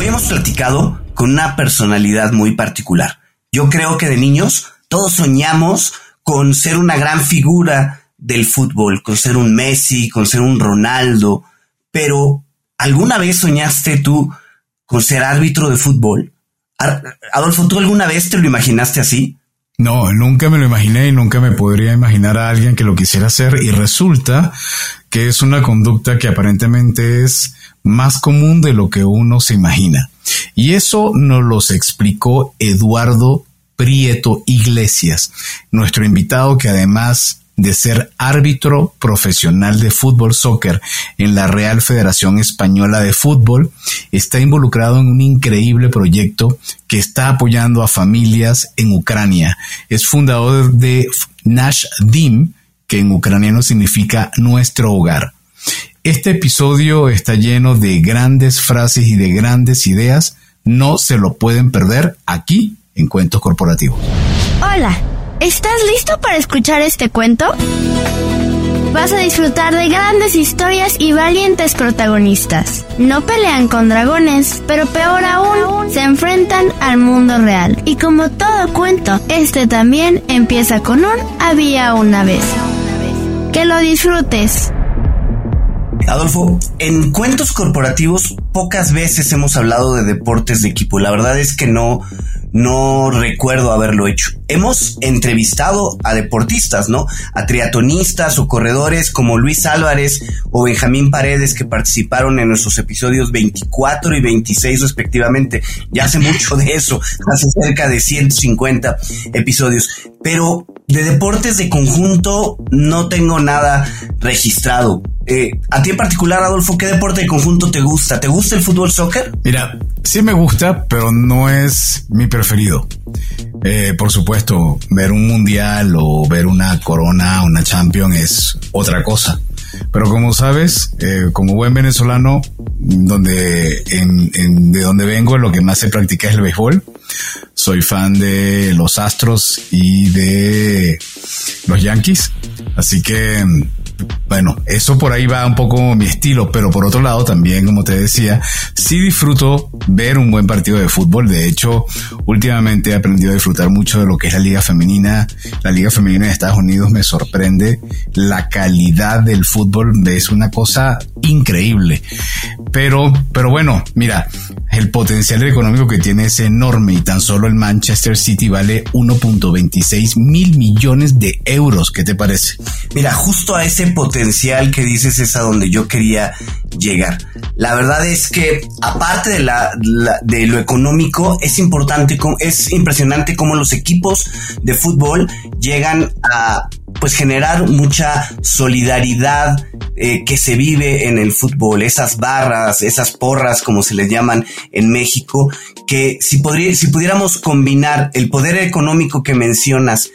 Hoy hemos platicado con una personalidad muy particular. Yo creo que de niños todos soñamos con ser una gran figura del fútbol, con ser un Messi, con ser un Ronaldo, pero ¿alguna vez soñaste tú con ser árbitro de fútbol? Adolfo, ¿tú alguna vez te lo imaginaste así? No, nunca me lo imaginé y nunca me podría imaginar a alguien que lo quisiera hacer y resulta que es una conducta que aparentemente es más común de lo que uno se imagina. Y eso nos los explicó Eduardo Prieto Iglesias, nuestro invitado que además de ser árbitro profesional de fútbol soccer en la Real Federación Española de Fútbol, está involucrado en un increíble proyecto que está apoyando a familias en Ucrania. Es fundador de Nash Dim, que en ucraniano significa nuestro hogar. Este episodio está lleno de grandes frases y de grandes ideas. No se lo pueden perder aquí en Cuentos Corporativos. Hola. ¿Estás listo para escuchar este cuento? Vas a disfrutar de grandes historias y valientes protagonistas. No pelean con dragones, pero peor aún, se enfrentan al mundo real. Y como todo cuento, este también empieza con un había una vez. Que lo disfrutes. Adolfo, en cuentos corporativos pocas veces hemos hablado de deportes de equipo. La verdad es que no, no recuerdo haberlo hecho. Hemos entrevistado a deportistas, ¿no? A triatonistas o corredores como Luis Álvarez o Benjamín Paredes que participaron en nuestros episodios 24 y 26 respectivamente. Ya hace mucho de eso, hace cerca de 150 episodios. Pero de deportes de conjunto no tengo nada registrado. Eh, a ti en particular, Adolfo, ¿qué deporte de conjunto te gusta? ¿Te gusta el fútbol soccer? Mira, sí me gusta, pero no es mi preferido. Eh, por supuesto, ver un mundial o ver una corona, una champion es otra cosa. Pero como sabes, eh, como buen venezolano, donde de donde vengo, lo que más se practica es el béisbol. Soy fan de los Astros y de los Yankees. Así que bueno, eso por ahí va un poco mi estilo, pero por otro lado también, como te decía, sí disfruto ver un buen partido de fútbol. De hecho, últimamente he aprendido a disfrutar mucho de lo que es la liga femenina. La liga femenina de Estados Unidos me sorprende. La calidad del fútbol es una cosa increíble. Pero, pero bueno, mira, el potencial económico que tiene es enorme y tan solo el Manchester City vale 1.26 mil millones de euros. ¿Qué te parece? Mira, justo a ese potencial que dices es a donde yo quería llegar. La verdad es que aparte de, la, de lo económico, es importante, es impresionante cómo los equipos de fútbol llegan a pues generar mucha solidaridad eh, que se vive en el fútbol, esas barras, esas porras como se les llaman en México, que si, podría, si pudiéramos combinar el poder económico que mencionas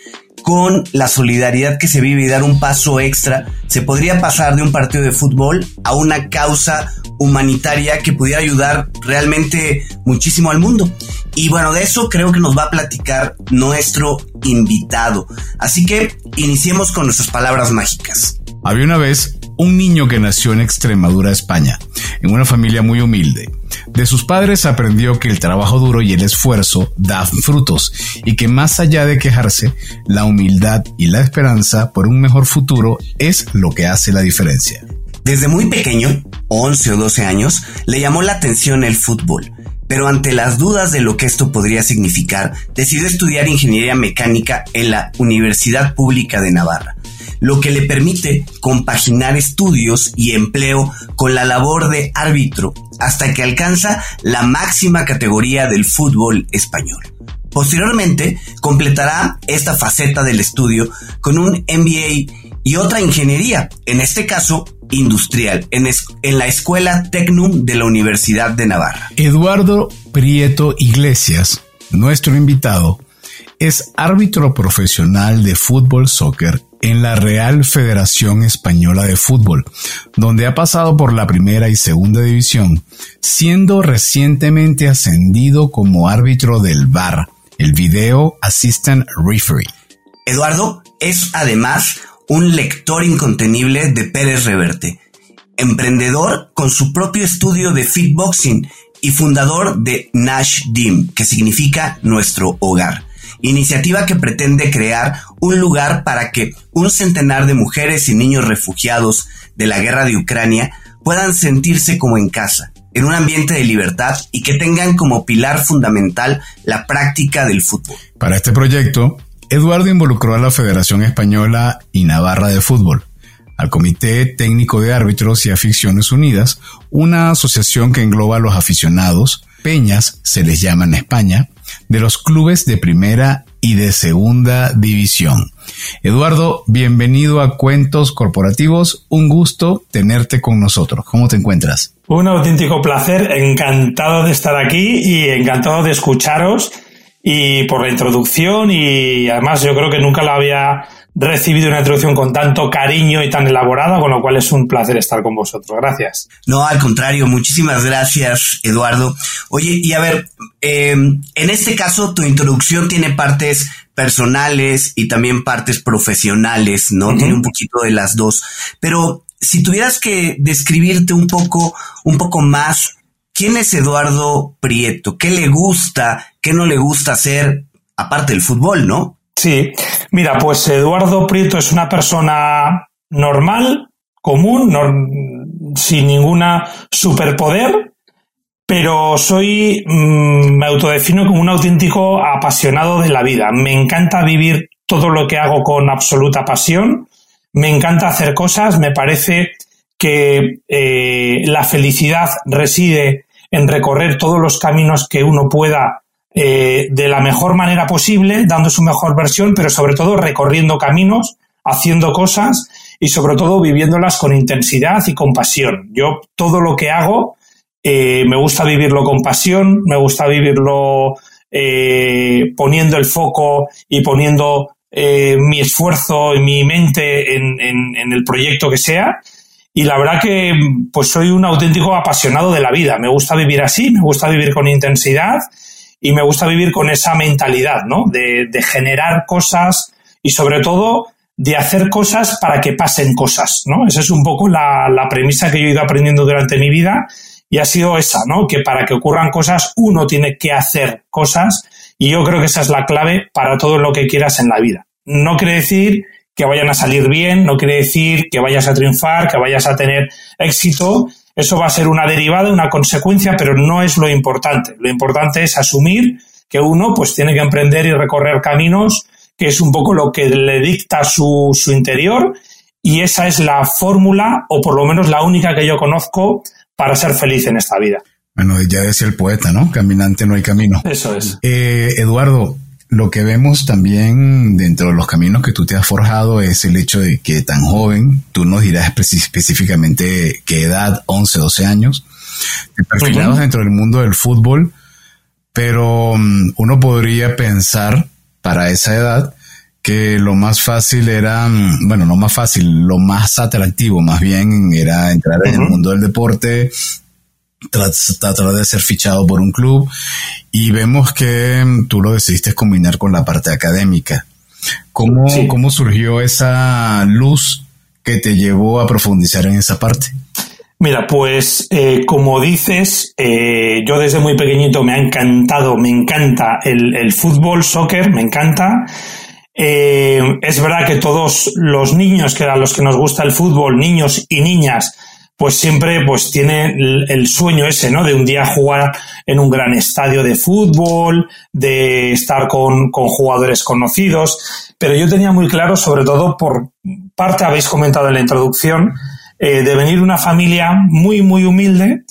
con la solidaridad que se vive y dar un paso extra, se podría pasar de un partido de fútbol a una causa humanitaria que pudiera ayudar realmente muchísimo al mundo. Y bueno, de eso creo que nos va a platicar nuestro invitado. Así que iniciemos con nuestras palabras mágicas. Había una vez un niño que nació en Extremadura, España, en una familia muy humilde. De sus padres aprendió que el trabajo duro y el esfuerzo dan frutos y que más allá de quejarse, la humildad y la esperanza por un mejor futuro es lo que hace la diferencia. Desde muy pequeño, 11 o 12 años, le llamó la atención el fútbol, pero ante las dudas de lo que esto podría significar, decidió estudiar ingeniería mecánica en la Universidad Pública de Navarra lo que le permite compaginar estudios y empleo con la labor de árbitro hasta que alcanza la máxima categoría del fútbol español. Posteriormente, completará esta faceta del estudio con un MBA y otra ingeniería, en este caso industrial, en, la Escuela Tecnum de la Universidad de Navarra. Eduardo Prieto Iglesias, nuestro invitado, es árbitro profesional de fútbol soccer en la Real Federación Española de Fútbol, donde ha pasado por la primera y segunda división, siendo recientemente ascendido como árbitro del VAR, el Video Assistant Referee. Eduardo es además un lector incontenible de Pérez Reverte, emprendedor con su propio estudio de fitboxing y fundador de Nash Dim, que significa nuestro hogar. Iniciativa que pretende crear un lugar para que un centenar de mujeres y niños refugiados de la guerra de Ucrania puedan sentirse como en casa, en un ambiente de libertad y que tengan como pilar fundamental la práctica del fútbol. Para este proyecto, Eduardo involucró a la Federación Española y Navarra de Fútbol, al Comité Técnico de Árbitros y Aficiones Unidas, una asociación que engloba a los aficionados, peñas se les llama en España, de los clubes de primera y de segunda división. Eduardo, bienvenido a Cuentos Corporativos. Un gusto tenerte con nosotros. ¿Cómo te encuentras? Un auténtico placer, encantado de estar aquí y encantado de escucharos y por la introducción y además yo creo que nunca la había recibido una introducción con tanto cariño y tan elaborada, con lo cual es un placer estar con vosotros. Gracias. No, al contrario, muchísimas gracias, Eduardo. Oye, y a ver, em, en este caso tu introducción tiene partes personales y también partes profesionales, ¿no? Tiene un poquito de las dos. Pero si tuvieras que describirte un poco, un poco más, ¿quién es Eduardo Prieto? ¿Qué le gusta? ¿Qué no le gusta hacer? Aparte del fútbol, ¿no? Sí, mira, pues Eduardo Prieto es una persona normal, común, sin ninguna superpoder, pero soy, mm, me autodefino como un auténtico apasionado de la vida. Me encanta vivir todo lo que hago con absoluta pasión, me encanta hacer cosas, me parece que eh, la felicidad reside en recorrer todos los caminos que uno pueda eh, de la mejor manera posible, dando su mejor versión, pero sobre todo recorriendo caminos, haciendo cosas y sobre todo viviéndolas con intensidad y con pasión. Yo todo lo que hago eh, me gusta vivirlo con pasión, me gusta vivirlo eh, poniendo el foco y poniendo mi esfuerzo y mi mente en, en, el proyecto que sea. Y la verdad que pues soy un auténtico apasionado de la vida. Me gusta vivir así, me gusta vivir con intensidad y me gusta vivir con esa mentalidad, ¿no? De, generar cosas y sobre todo de hacer cosas para que pasen cosas, ¿no? Esa es un poco la, premisa que yo he ido aprendiendo durante mi vida y ha sido esa, ¿no? Que para que ocurran cosas uno tiene que hacer cosas y yo creo que esa es la clave para todo lo que quieras en la vida. No quiere decir que vayan a salir bien, no quiere decir que vayas a triunfar, que vayas a tener éxito, eso va a ser una derivada, una consecuencia, pero no es lo importante. Lo importante es asumir que uno pues tiene que emprender y recorrer caminos, que es un poco lo que le dicta su, su interior, y esa es la fórmula, o por lo menos la única que yo conozco para ser feliz en esta vida. Bueno, ya decía el poeta, ¿no? Caminante no hay camino. Eso es. Eh, Eduardo, lo que vemos también dentro de los caminos que tú te has forjado es el hecho de que tan joven, tú nos dirás específicamente qué edad, 11, 12 años, te perfilabas dentro del mundo del fútbol, pero mm, uno podría pensar para esa edad que lo más fácil era, mm, bueno, no más fácil, lo más atractivo más bien era entrar en el mundo del deporte, tratar de ser fichado por un club y vemos que mm, tú lo decidiste combinar con la parte académica. ¿Cómo, ¿cómo surgió esa luz que te llevó a profundizar en esa parte? Mira, pues eh, como dices, eh, yo desde muy pequeñito me ha encantado, me encanta el, fútbol, soccer, me encanta. Eh, es verdad que todos los niños, que eran los que nos gusta el fútbol, niños y niñas, pues siempre pues tiene el sueño ese, ¿no? De un día jugar en un gran estadio de fútbol, de estar con, con jugadores conocidos, pero yo tenía muy claro, sobre todo por parte habéis comentado en la introducción, eh, de venir una familia muy, muy humilde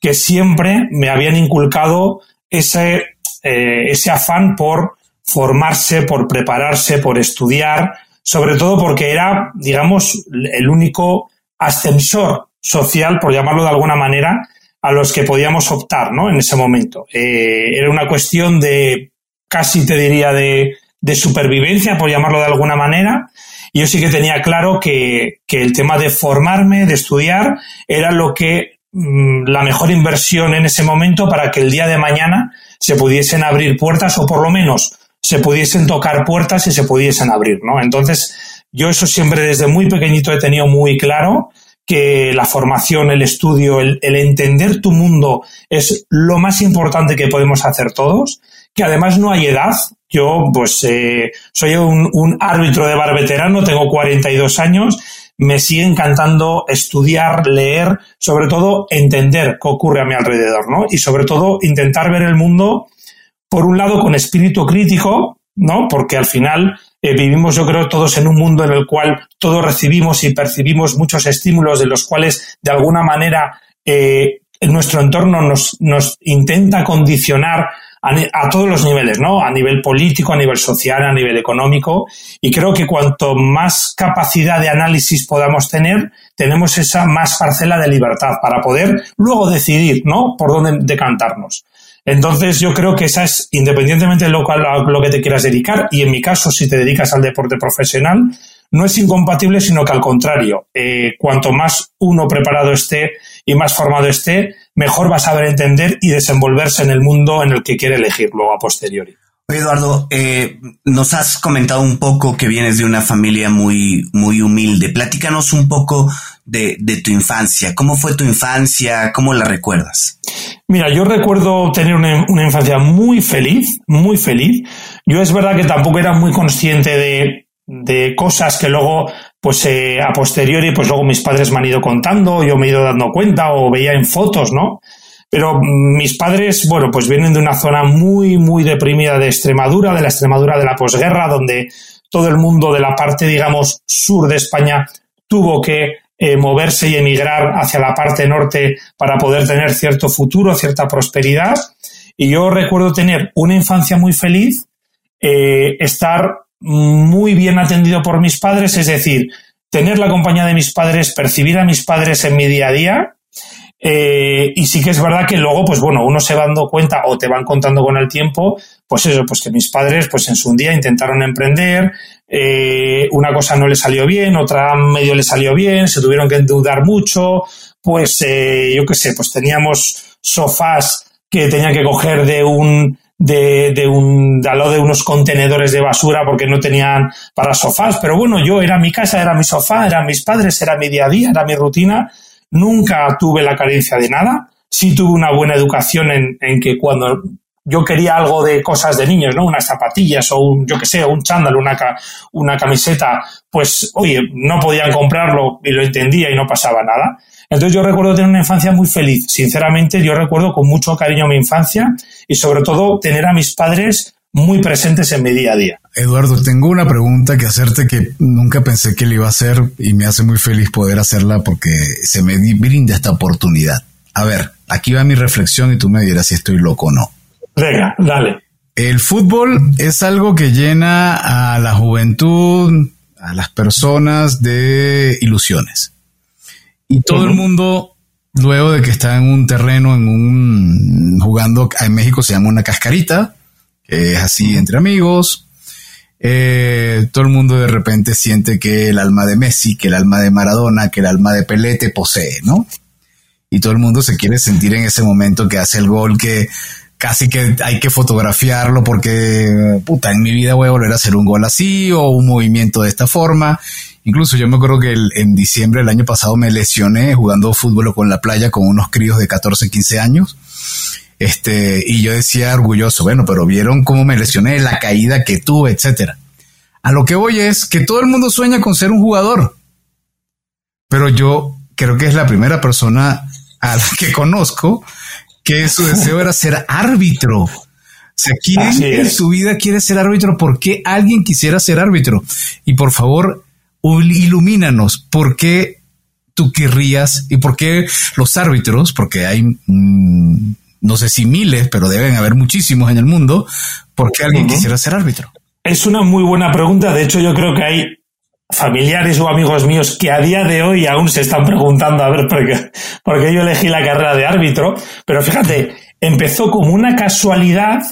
que siempre me habían inculcado ese, eh, ese afán por formarse, por prepararse, por estudiar, sobre todo porque era, digamos, el único ascensor social, por llamarlo de alguna manera, a los que podíamos optar, ¿no? En ese momento. Eh, era una cuestión de, casi te diría, de, de, supervivencia, por llamarlo de alguna manera. Yo sí que tenía claro que, que el tema de formarme, de estudiar, era lo que, mm, la mejor inversión en ese momento para que el día de mañana se pudiesen abrir puertas o por lo menos se pudiesen tocar puertas y se pudiesen abrir, ¿no? Entonces, yo eso siempre desde muy pequeñito he tenido muy claro que la formación, el estudio, el, entender tu mundo es lo más importante que podemos hacer todos, que además no hay edad. Yo, pues, eh, soy un, un, árbitro de bar veterano, tengo 42 años, me sigue encantando estudiar, leer, sobre todo entender qué ocurre a mi alrededor, ¿no? Y sobre todo intentar ver el mundo, por un lado, con espíritu crítico, ¿no? Porque al final eh, vivimos, yo creo, todos en un mundo en el cual todos recibimos y percibimos muchos estímulos de los cuales, de alguna manera, eh, nuestro entorno nos, nos intenta condicionar a, a, todos los niveles, ¿no? A nivel político, a nivel social, a nivel económico. Y creo que cuanto más capacidad de análisis podamos tener, tenemos esa más parcela de libertad para poder luego decidir, ¿no? Por dónde decantarnos. Entonces yo creo que esa es, independientemente de lo, que te quieras dedicar, y en mi caso si te dedicas al deporte profesional, no es incompatible, sino que al contrario, eh, cuanto más uno preparado esté y más formado esté, mejor va a saber entender y desenvolverse en el mundo en el que quiere elegir luego a posteriori. Eduardo, eh, nos has comentado un poco que vienes de una familia muy, muy humilde. Platícanos un poco de, de, tu infancia. ¿Cómo fue tu infancia? ¿Cómo la recuerdas? Mira, yo recuerdo tener una, una infancia muy feliz, muy feliz. Yo es verdad que tampoco era muy consciente de, de cosas que luego, pues eh, a posteriori, pues luego mis padres me han ido contando, yo me he ido dando cuenta o veía en fotos, ¿no? Pero mis padres, bueno, pues vienen de una zona muy, muy deprimida de Extremadura, de la Extremadura de la posguerra, donde todo el mundo de la parte, digamos, sur de España tuvo que eh, moverse y emigrar hacia la parte norte para poder tener cierto futuro, cierta prosperidad. Y yo recuerdo tener una infancia muy feliz, eh, estar muy bien atendido por mis padres, es decir, tener la compañía de mis padres, percibir a mis padres en mi día a día eh, y sí que es verdad que luego, pues bueno, uno se va dando cuenta o te van contando con el tiempo, pues eso, pues que mis padres, pues en su día intentaron emprender, eh, una cosa no le salió bien, otra medio le salió bien, se tuvieron que endeudar mucho, pues eh, yo qué sé, pues teníamos sofás que tenían que coger de un de, de un de, de unos contenedores de basura porque no tenían para sofás, pero bueno, yo era mi casa, era mi sofá, eran mis padres, era mi día a día, era mi rutina Nunca tuve la carencia de nada. Sí tuve una buena educación en, en que cuando yo quería algo de cosas de niños, ¿no? Unas zapatillas o un, yo que sé, un chándal, una, una camiseta, pues, oye, no podían comprarlo y lo entendía y no pasaba nada. Entonces yo recuerdo tener una infancia muy feliz. Sinceramente, yo recuerdo con mucho cariño mi infancia y sobre todo tener a mis padres muy presentes en mi día a día. Eduardo, tengo una pregunta que hacerte que nunca pensé que le iba a hacer y me hace muy feliz poder hacerla porque se me brinda esta oportunidad. A ver, aquí va mi reflexión y tú me dirás si estoy loco o no. Venga, dale. El fútbol es algo que llena a la juventud, a las personas de ilusiones. Y todo el mundo, luego de que está en un terreno, en un jugando, en México se llama una cascarita, es así entre amigos. Eh, todo el mundo de repente siente que el alma de Messi, que el alma de Maradona, que el alma de Pelé te posee, ¿no? Y todo el mundo se quiere sentir en ese momento que hace el gol que casi que hay que fotografiarlo porque, puta, en mi vida voy a volver a hacer un gol así o un movimiento de esta forma. Incluso yo me acuerdo que en diciembre del año pasado me lesioné jugando fútbol con la playa con unos críos de 14, 15 años este, y yo decía orgulloso, bueno, pero vieron cómo me lesioné, la caída que tuve, etcétera. A lo que voy es que todo el mundo sueña con ser un jugador. Pero yo creo que es la primera persona a la que conozco que su deseo era ser árbitro. O sea, ¿quién en su vida quiere ser árbitro? ¿Por qué alguien quisiera ser árbitro? Y por favor, ilumínanos. ¿Por qué tú querrías y por qué los árbitros? Porque hay mm, no sé si miles, pero deben haber muchísimos en el mundo, ¿por qué alguien quisiera ser árbitro? Es una muy buena pregunta. De hecho, yo creo que hay familiares o amigos míos que a día de hoy aún se están preguntando a ver por qué, por qué yo elegí la carrera de árbitro. Pero fíjate, empezó como una casualidad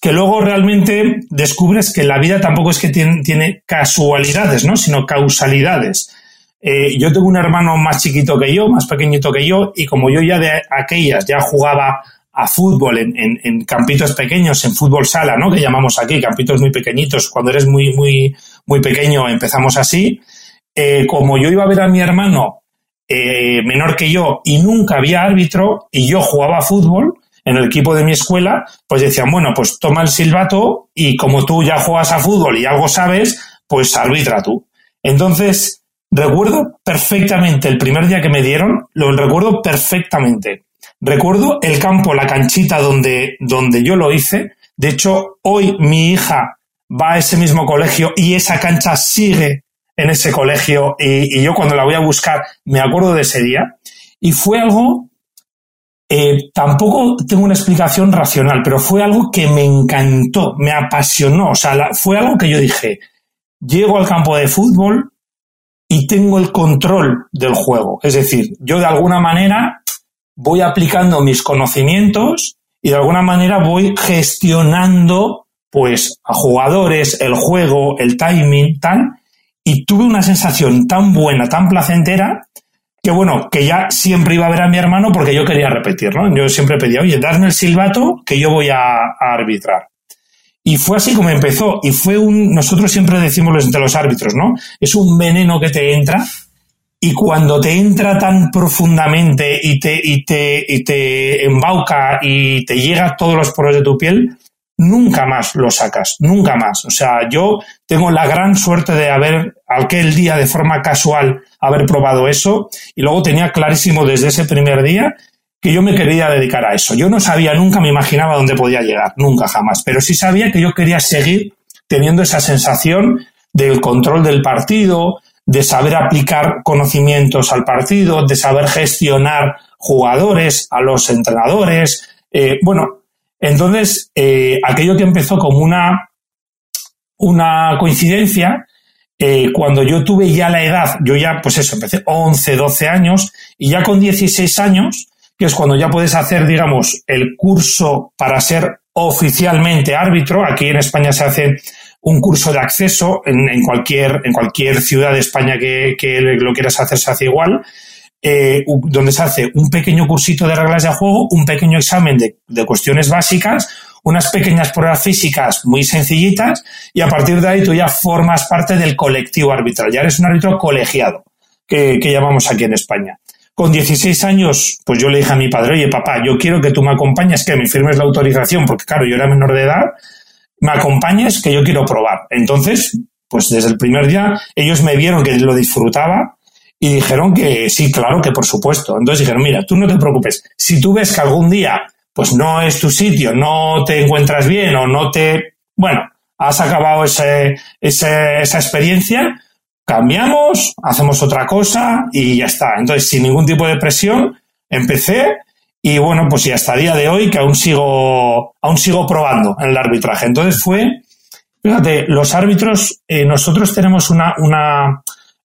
que luego realmente descubres que la vida tampoco es que tiene, tiene casualidades, ¿no? sino causalidades. Eh, yo tengo un hermano más chiquito que yo, más pequeñito que yo, y como yo ya de aquellas ya jugaba a fútbol en, en, campitos pequeños, en fútbol sala, ¿no? Que llamamos aquí, campitos muy pequeñitos. Cuando eres muy, muy, muy pequeño empezamos así. Eh, como yo iba a ver a mi hermano eh, menor que yo y nunca había árbitro y yo jugaba fútbol en el equipo de mi escuela, pues decían, bueno, pues toma el silbato y como tú ya juegas a fútbol y algo sabes, pues arbitra tú. Entonces, recuerdo perfectamente el primer día que me dieron, lo recuerdo perfectamente. Recuerdo el campo, la canchita donde, donde yo lo hice. De hecho, hoy mi hija va a ese mismo colegio y esa cancha sigue en ese colegio y, yo cuando la voy a buscar me acuerdo de ese día. Y fue algo, eh, tampoco tengo una explicación racional, pero fue algo que me encantó, me apasionó. O sea, fue algo que yo dije, llego al campo de fútbol y tengo el control del juego. Es decir, yo de alguna manera voy aplicando mis conocimientos y de alguna manera voy gestionando pues a jugadores, el juego, el timing, tal, y tuve una sensación tan buena, tan placentera, que bueno, que ya siempre iba a ver a mi hermano porque yo quería repetir, ¿no? Yo siempre pedía, oye, darme el silbato que yo voy a, a arbitrar. Y fue así como empezó. Y fue un, nosotros siempre decimos entre los árbitros, ¿no? Es un veneno que te entra y cuando te entra tan profundamente y te, y te, y te embauca y te llega a todos los poros de tu piel, nunca más lo sacas, nunca más. O sea, yo tengo la gran suerte de haber, aquel día de forma casual, haber probado eso y luego tenía clarísimo desde ese primer día que yo me quería dedicar a eso. Yo no sabía, nunca me imaginaba dónde podía llegar, nunca jamás, pero sí sabía que yo quería seguir teniendo esa sensación del control del partido, de saber aplicar conocimientos al partido, de saber gestionar jugadores, a los entrenadores. Eh, bueno, entonces, eh, aquello que empezó como una, una coincidencia, eh, cuando yo tuve ya la edad, yo ya, pues eso, empecé 11, 12 años, y ya con 16 años, que es cuando ya puedes hacer, digamos, el curso para ser oficialmente árbitro. Aquí en España se hace un curso de acceso en, cualquier, en cualquier ciudad de España que, lo quieras hacer se hace igual. Eh, donde se hace un pequeño cursito de reglas de juego, un pequeño examen de, cuestiones básicas, unas pequeñas pruebas físicas muy sencillitas y a partir de ahí tú ya formas parte del colectivo arbitral. Ya eres un árbitro colegiado, que llamamos aquí en España. Con 16 años, pues yo le dije a mi padre, oye papá, yo quiero que tú me acompañes, que me firmes la autorización, porque claro, yo era menor de edad, me acompañes, que yo quiero probar. Entonces, pues desde el primer día ellos me vieron que lo disfrutaba y dijeron que sí, claro, que por supuesto. Entonces dijeron, mira, tú no te preocupes, si tú ves que algún día pues no es tu sitio, no te encuentras bien o no te, bueno, has acabado ese, esa experiencia, cambiamos, hacemos otra cosa y ya está. Entonces, sin ningún tipo de presión, empecé y bueno, pues y hasta el día de hoy que aún sigo, aún sigo probando en el arbitraje. Entonces fue, fíjate, los árbitros, eh, nosotros tenemos una, una,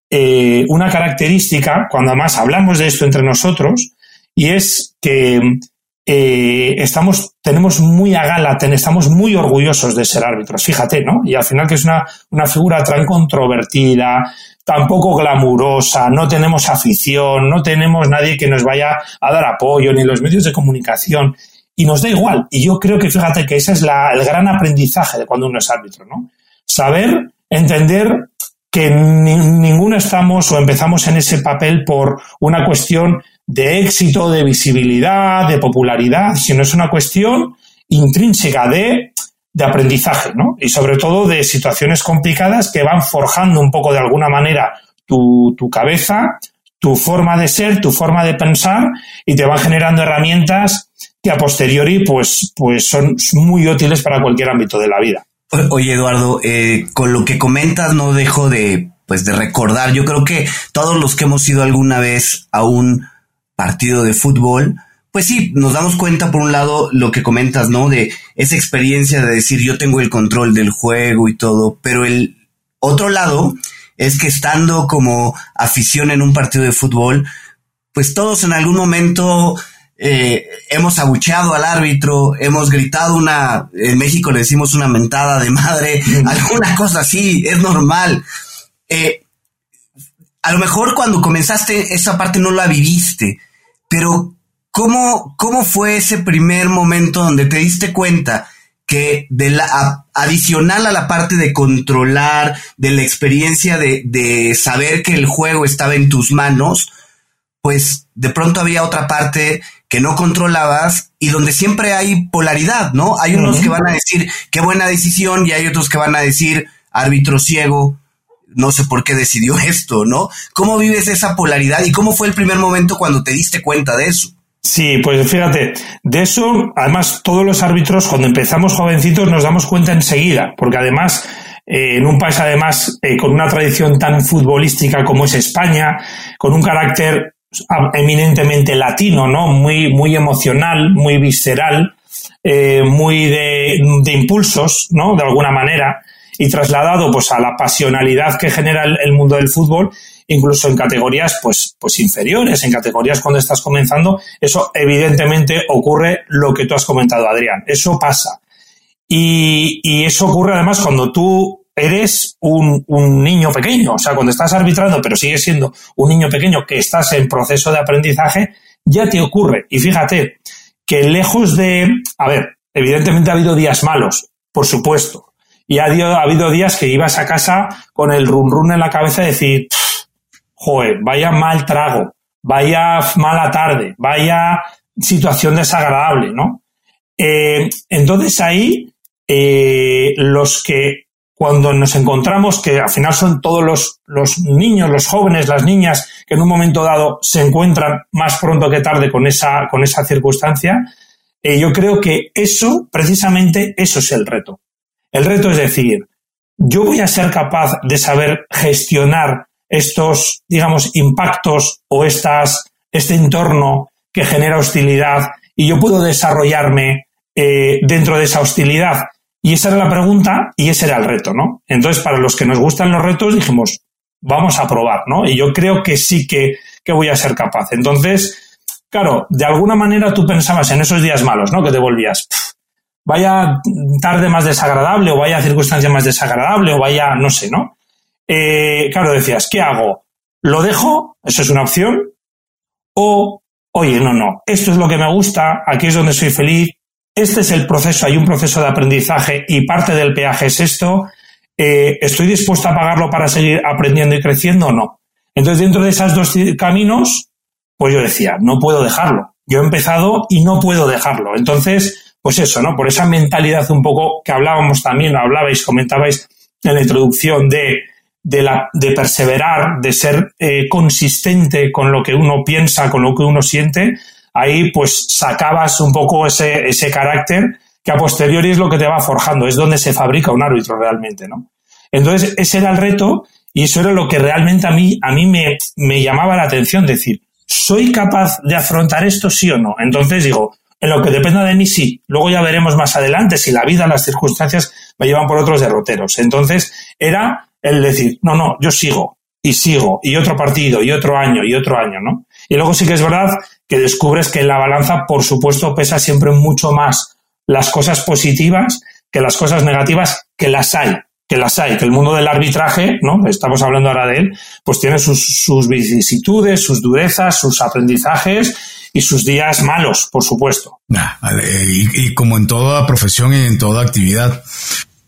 eh, una característica, cuando además hablamos de esto entre nosotros, y es que eh, estamos, tenemos muy a gala, estamos muy orgullosos de ser árbitros, fíjate, ¿no? Y al final que es una, una figura tan controvertida, tampoco glamurosa, no tenemos afición, no tenemos nadie que nos vaya a dar apoyo, ni los medios de comunicación, y nos da igual. Y yo creo que fíjate que ese es la, el gran aprendizaje de cuando uno es árbitro, ¿no? Saber entender que ninguno estamos o empezamos en ese papel por una cuestión de éxito, de visibilidad, de popularidad, sino es una cuestión intrínseca de, de aprendizaje, ¿no? Y sobre todo de situaciones complicadas que van forjando un poco de alguna manera tu, tu cabeza, tu forma de ser, tu forma de pensar y te van generando herramientas que a posteriori pues, pues son muy útiles para cualquier ámbito de la vida. Oye, Eduardo, eh, con lo que comentas no dejo de, pues, de recordar. Yo creo que todos los que hemos ido alguna vez a un partido de fútbol, pues sí, nos damos cuenta por un lado lo que comentas, ¿no? De esa experiencia de decir yo tengo el control del juego y todo, pero el otro lado es que estando como afición en un partido de fútbol, pues todos en algún momento eh, hemos abucheado al árbitro, hemos gritado una, en México le decimos una mentada de madre, alguna cosa así, es normal. Eh, a lo mejor cuando comenzaste esa parte no la viviste, pero ¿cómo, cómo fue ese primer momento donde te diste cuenta que de la adicional a la parte de controlar, de la experiencia de, de saber que el juego estaba en tus manos, pues de pronto había otra parte que no controlabas y donde siempre hay polaridad, ¿no? Hay unos que van a decir qué buena decisión y hay otros que van a decir árbitro ciego, no sé por qué decidió esto, ¿no? ¿Cómo vives esa polaridad y cómo fue el primer momento cuando te diste cuenta de eso? Sí, pues fíjate, de eso, además, todos los árbitros, cuando empezamos jovencitos, nos damos cuenta enseguida, porque además, eh, en un país, además, eh, con una tradición tan futbolística como es España, con un carácter eminentemente latino, ¿no? Muy, muy emocional, muy visceral, eh, muy de, de, impulsos, ¿no? De alguna manera, y trasladado, pues, a la pasionalidad que genera el mundo del fútbol, incluso en categorías pues, pues inferiores, en categorías cuando estás comenzando, eso evidentemente ocurre lo que tú has comentado, Adrián. Eso pasa. Y, eso ocurre además cuando tú eres un, niño pequeño, o sea, cuando estás arbitrando, pero sigues siendo un niño pequeño que estás en proceso de aprendizaje, ya te ocurre. Y fíjate que lejos de, a ver, evidentemente ha habido días malos, por supuesto. Y ha, ha habido días que ibas a casa con el run run en la cabeza y decir, joder, vaya mal trago, vaya mala tarde, vaya situación desagradable, ¿no? Eh, entonces ahí, eh, los que cuando nos encontramos, que al final son todos los, los, niños, los jóvenes, las niñas, que en un momento dado se encuentran más pronto que tarde con esa, con esa circunstancia, eh, yo creo que eso, precisamente, eso es el reto. El reto es decir, yo voy a ser capaz de saber gestionar estos, digamos, impactos o estas, este entorno que genera hostilidad y yo puedo desarrollarme eh, dentro de esa hostilidad. Y esa era la pregunta y ese era el reto, ¿no? Entonces, para los que nos gustan los retos, dijimos, vamos a probar, ¿no? Y yo creo que sí que, que voy a ser capaz. Entonces, claro, de alguna manera tú pensabas en esos días malos, ¿no? Que te volvías, vaya tarde más desagradable o vaya circunstancia más desagradable o vaya, no sé, ¿no? Eh, claro, decías, ¿qué hago? ¿Lo dejo? Eso es una opción. O, oye, no, no, esto es lo que me gusta, aquí es donde soy feliz, este es el proceso, hay un proceso de aprendizaje y parte del peaje es esto, eh, ¿estoy dispuesto a pagarlo para seguir aprendiendo y creciendo o no? Entonces, dentro de esos dos caminos, pues yo decía, no puedo dejarlo. Yo he empezado y no puedo dejarlo. Entonces, pues eso, ¿no? Por esa mentalidad un poco que hablábamos también, hablabais, comentabais en la introducción de de, la, de perseverar, de ser eh, consistente con lo que uno piensa, con lo que uno siente, ahí pues sacabas un poco ese, ese carácter que a posteriori es lo que te va forjando, es donde se fabrica un árbitro realmente, ¿no? Entonces, ese era el reto y eso era lo que realmente a mí, a mí me, me llamaba la atención, decir, ¿soy capaz de afrontar esto sí o no? Entonces digo, en lo que dependa de mí sí, luego ya veremos más adelante si la vida, las circunstancias me llevan por otros derroteros. Entonces, era el decir, no, no, yo sigo y sigo y otro partido y otro año y otro año, ¿no? Y luego sí que es verdad que descubres que en la balanza, por supuesto, pesa siempre mucho más las cosas positivas que las cosas negativas, que las hay, que las hay, que el mundo del arbitraje, ¿no? Estamos hablando ahora de él, pues tiene sus, sus vicisitudes, sus durezas, sus aprendizajes y sus días malos, por supuesto. y, y, como en toda profesión y en toda actividad,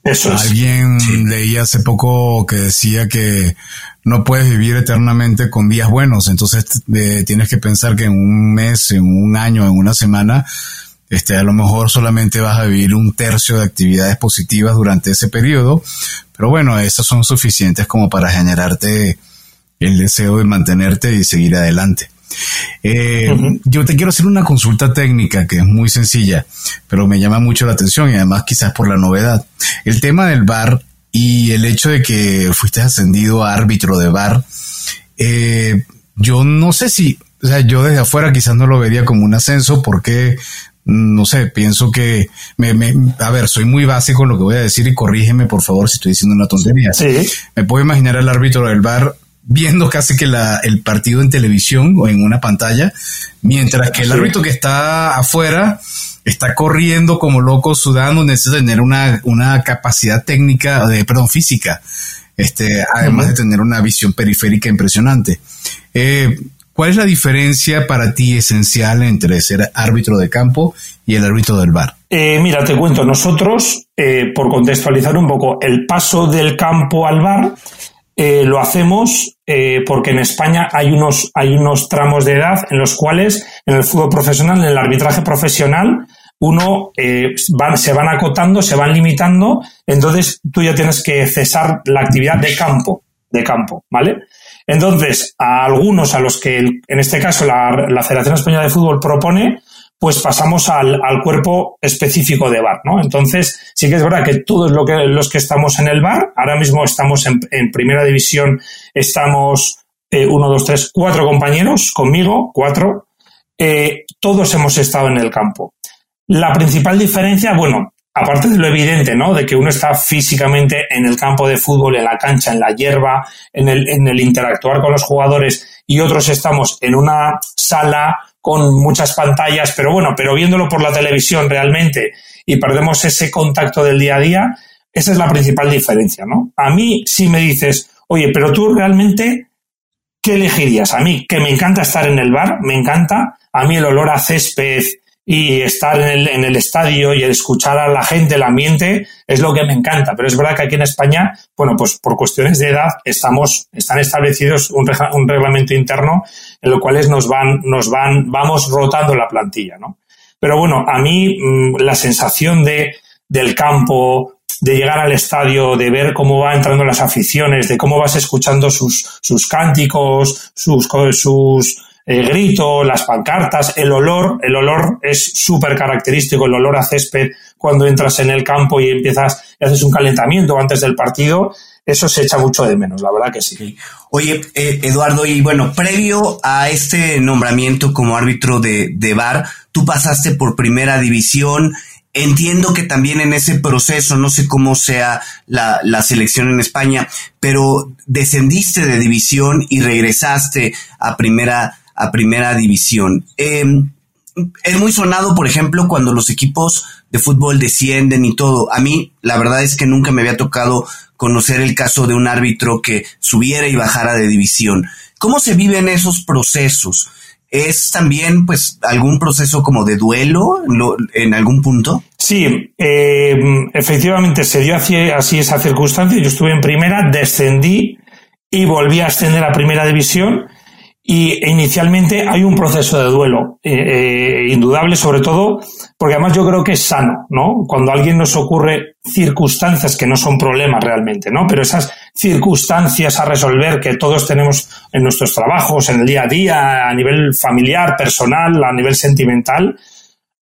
Alguien leía hace poco que decía que no puedes vivir eternamente con días buenos, entonces eh, tienes que pensar que en un mes, en un año, en una semana, este, a lo mejor solamente vas a vivir un tercio de actividades positivas durante ese periodo, pero bueno, esas son suficientes como para generarte el deseo de mantenerte y seguir adelante. Eh, yo te quiero hacer una consulta técnica que es muy sencilla, pero me llama mucho la atención y además quizás por la novedad. El tema del bar y el hecho de que fuiste ascendido a árbitro de bar, eh, yo no sé si, o sea, yo desde afuera quizás no lo vería como un ascenso porque no sé, pienso que me, me, a ver, soy muy básico en lo que voy a decir y corrígeme por favor si estoy diciendo una tontería. Sí. Me puedo imaginar al árbitro del bar viendo casi que la, el partido en televisión o en una pantalla, mientras que el árbitro que está afuera está corriendo como loco, sudando, necesita tener una, una capacidad técnica, de, perdón, física, este, además de tener una visión periférica impresionante. Eh, ¿Cuál es la diferencia para ti esencial entre ser árbitro de campo y el árbitro del bar? Eh, mira, te cuento, nosotros, eh, por contextualizar un poco, el paso del campo al bar eh, lo hacemos eh, porque en España hay unos, hay unos tramos de edad en los cuales en el fútbol profesional, en el arbitraje profesional, uno eh, van, se van acotando, se van limitando, entonces tú ya tienes que cesar la actividad de campo, de campo, ¿vale? Entonces, a algunos a los que, en este caso, la, la Federación Española de Fútbol propone, pues pasamos al, al, cuerpo específico de bar, ¿no? Entonces, sí que es verdad que todos lo que, los que estamos en el bar, ahora mismo estamos en, primera división, estamos eh, uno, dos, tres, cuatro compañeros conmigo, cuatro, eh, todos hemos estado en el campo. La principal diferencia, bueno, aparte de lo evidente, ¿no? De que uno está físicamente en el campo de fútbol, en la cancha, en la hierba, en el, interactuar con los jugadores y otros estamos en una sala con muchas pantallas, pero bueno, pero viéndolo por la televisión realmente y perdemos ese contacto del día a día, esa es la principal diferencia, ¿no? A mí si me dices, oye, pero tú realmente, ¿qué elegirías? A mí, que me encanta estar en el bar, me encanta, a mí el olor a césped, y estar en el, en el, estadio y escuchar a la gente, el ambiente, es lo que me encanta. Pero es verdad que aquí en España, bueno, pues por cuestiones de edad estamos, están establecidos un, un reglamento interno en lo cual nos van, nos van, vamos rotando la plantilla, ¿no? Pero bueno, a mí mmm, la sensación de, del campo, de llegar al estadio, de ver cómo va entrando las aficiones, de cómo vas escuchando sus, sus cánticos, sus, sus, el grito, las pancartas, el olor, el olor es súper característico, el olor a césped cuando entras en el campo y empiezas y haces un calentamiento antes del partido, eso se echa mucho de menos, la verdad que sí. Oye, eh, Eduardo, y bueno, previo a este nombramiento como árbitro de, de VAR, tú pasaste por primera división, Entiendo que también en ese proceso, no sé cómo sea la, la, selección en España, pero descendiste de división y regresaste a primera a primera división. Eh, es muy sonado, por ejemplo, cuando los equipos de fútbol descienden y todo. A mí, la verdad es que nunca me había tocado conocer el caso de un árbitro que subiera y bajara de división. ¿Cómo se viven esos procesos? ¿Es también, pues, algún proceso como de duelo en, algún punto? Sí, eh, efectivamente se dio así esa circunstancia. Yo estuve en primera, descendí y volví a ascender a primera división y inicialmente hay un proceso de duelo eh, eh, indudable, sobre todo porque además yo creo que es sano, ¿no? Cuando a alguien nos ocurre circunstancias que no son problemas realmente, ¿no? Pero esas circunstancias a resolver que todos tenemos en nuestros trabajos, en el día a día, a nivel familiar, personal, a nivel sentimental,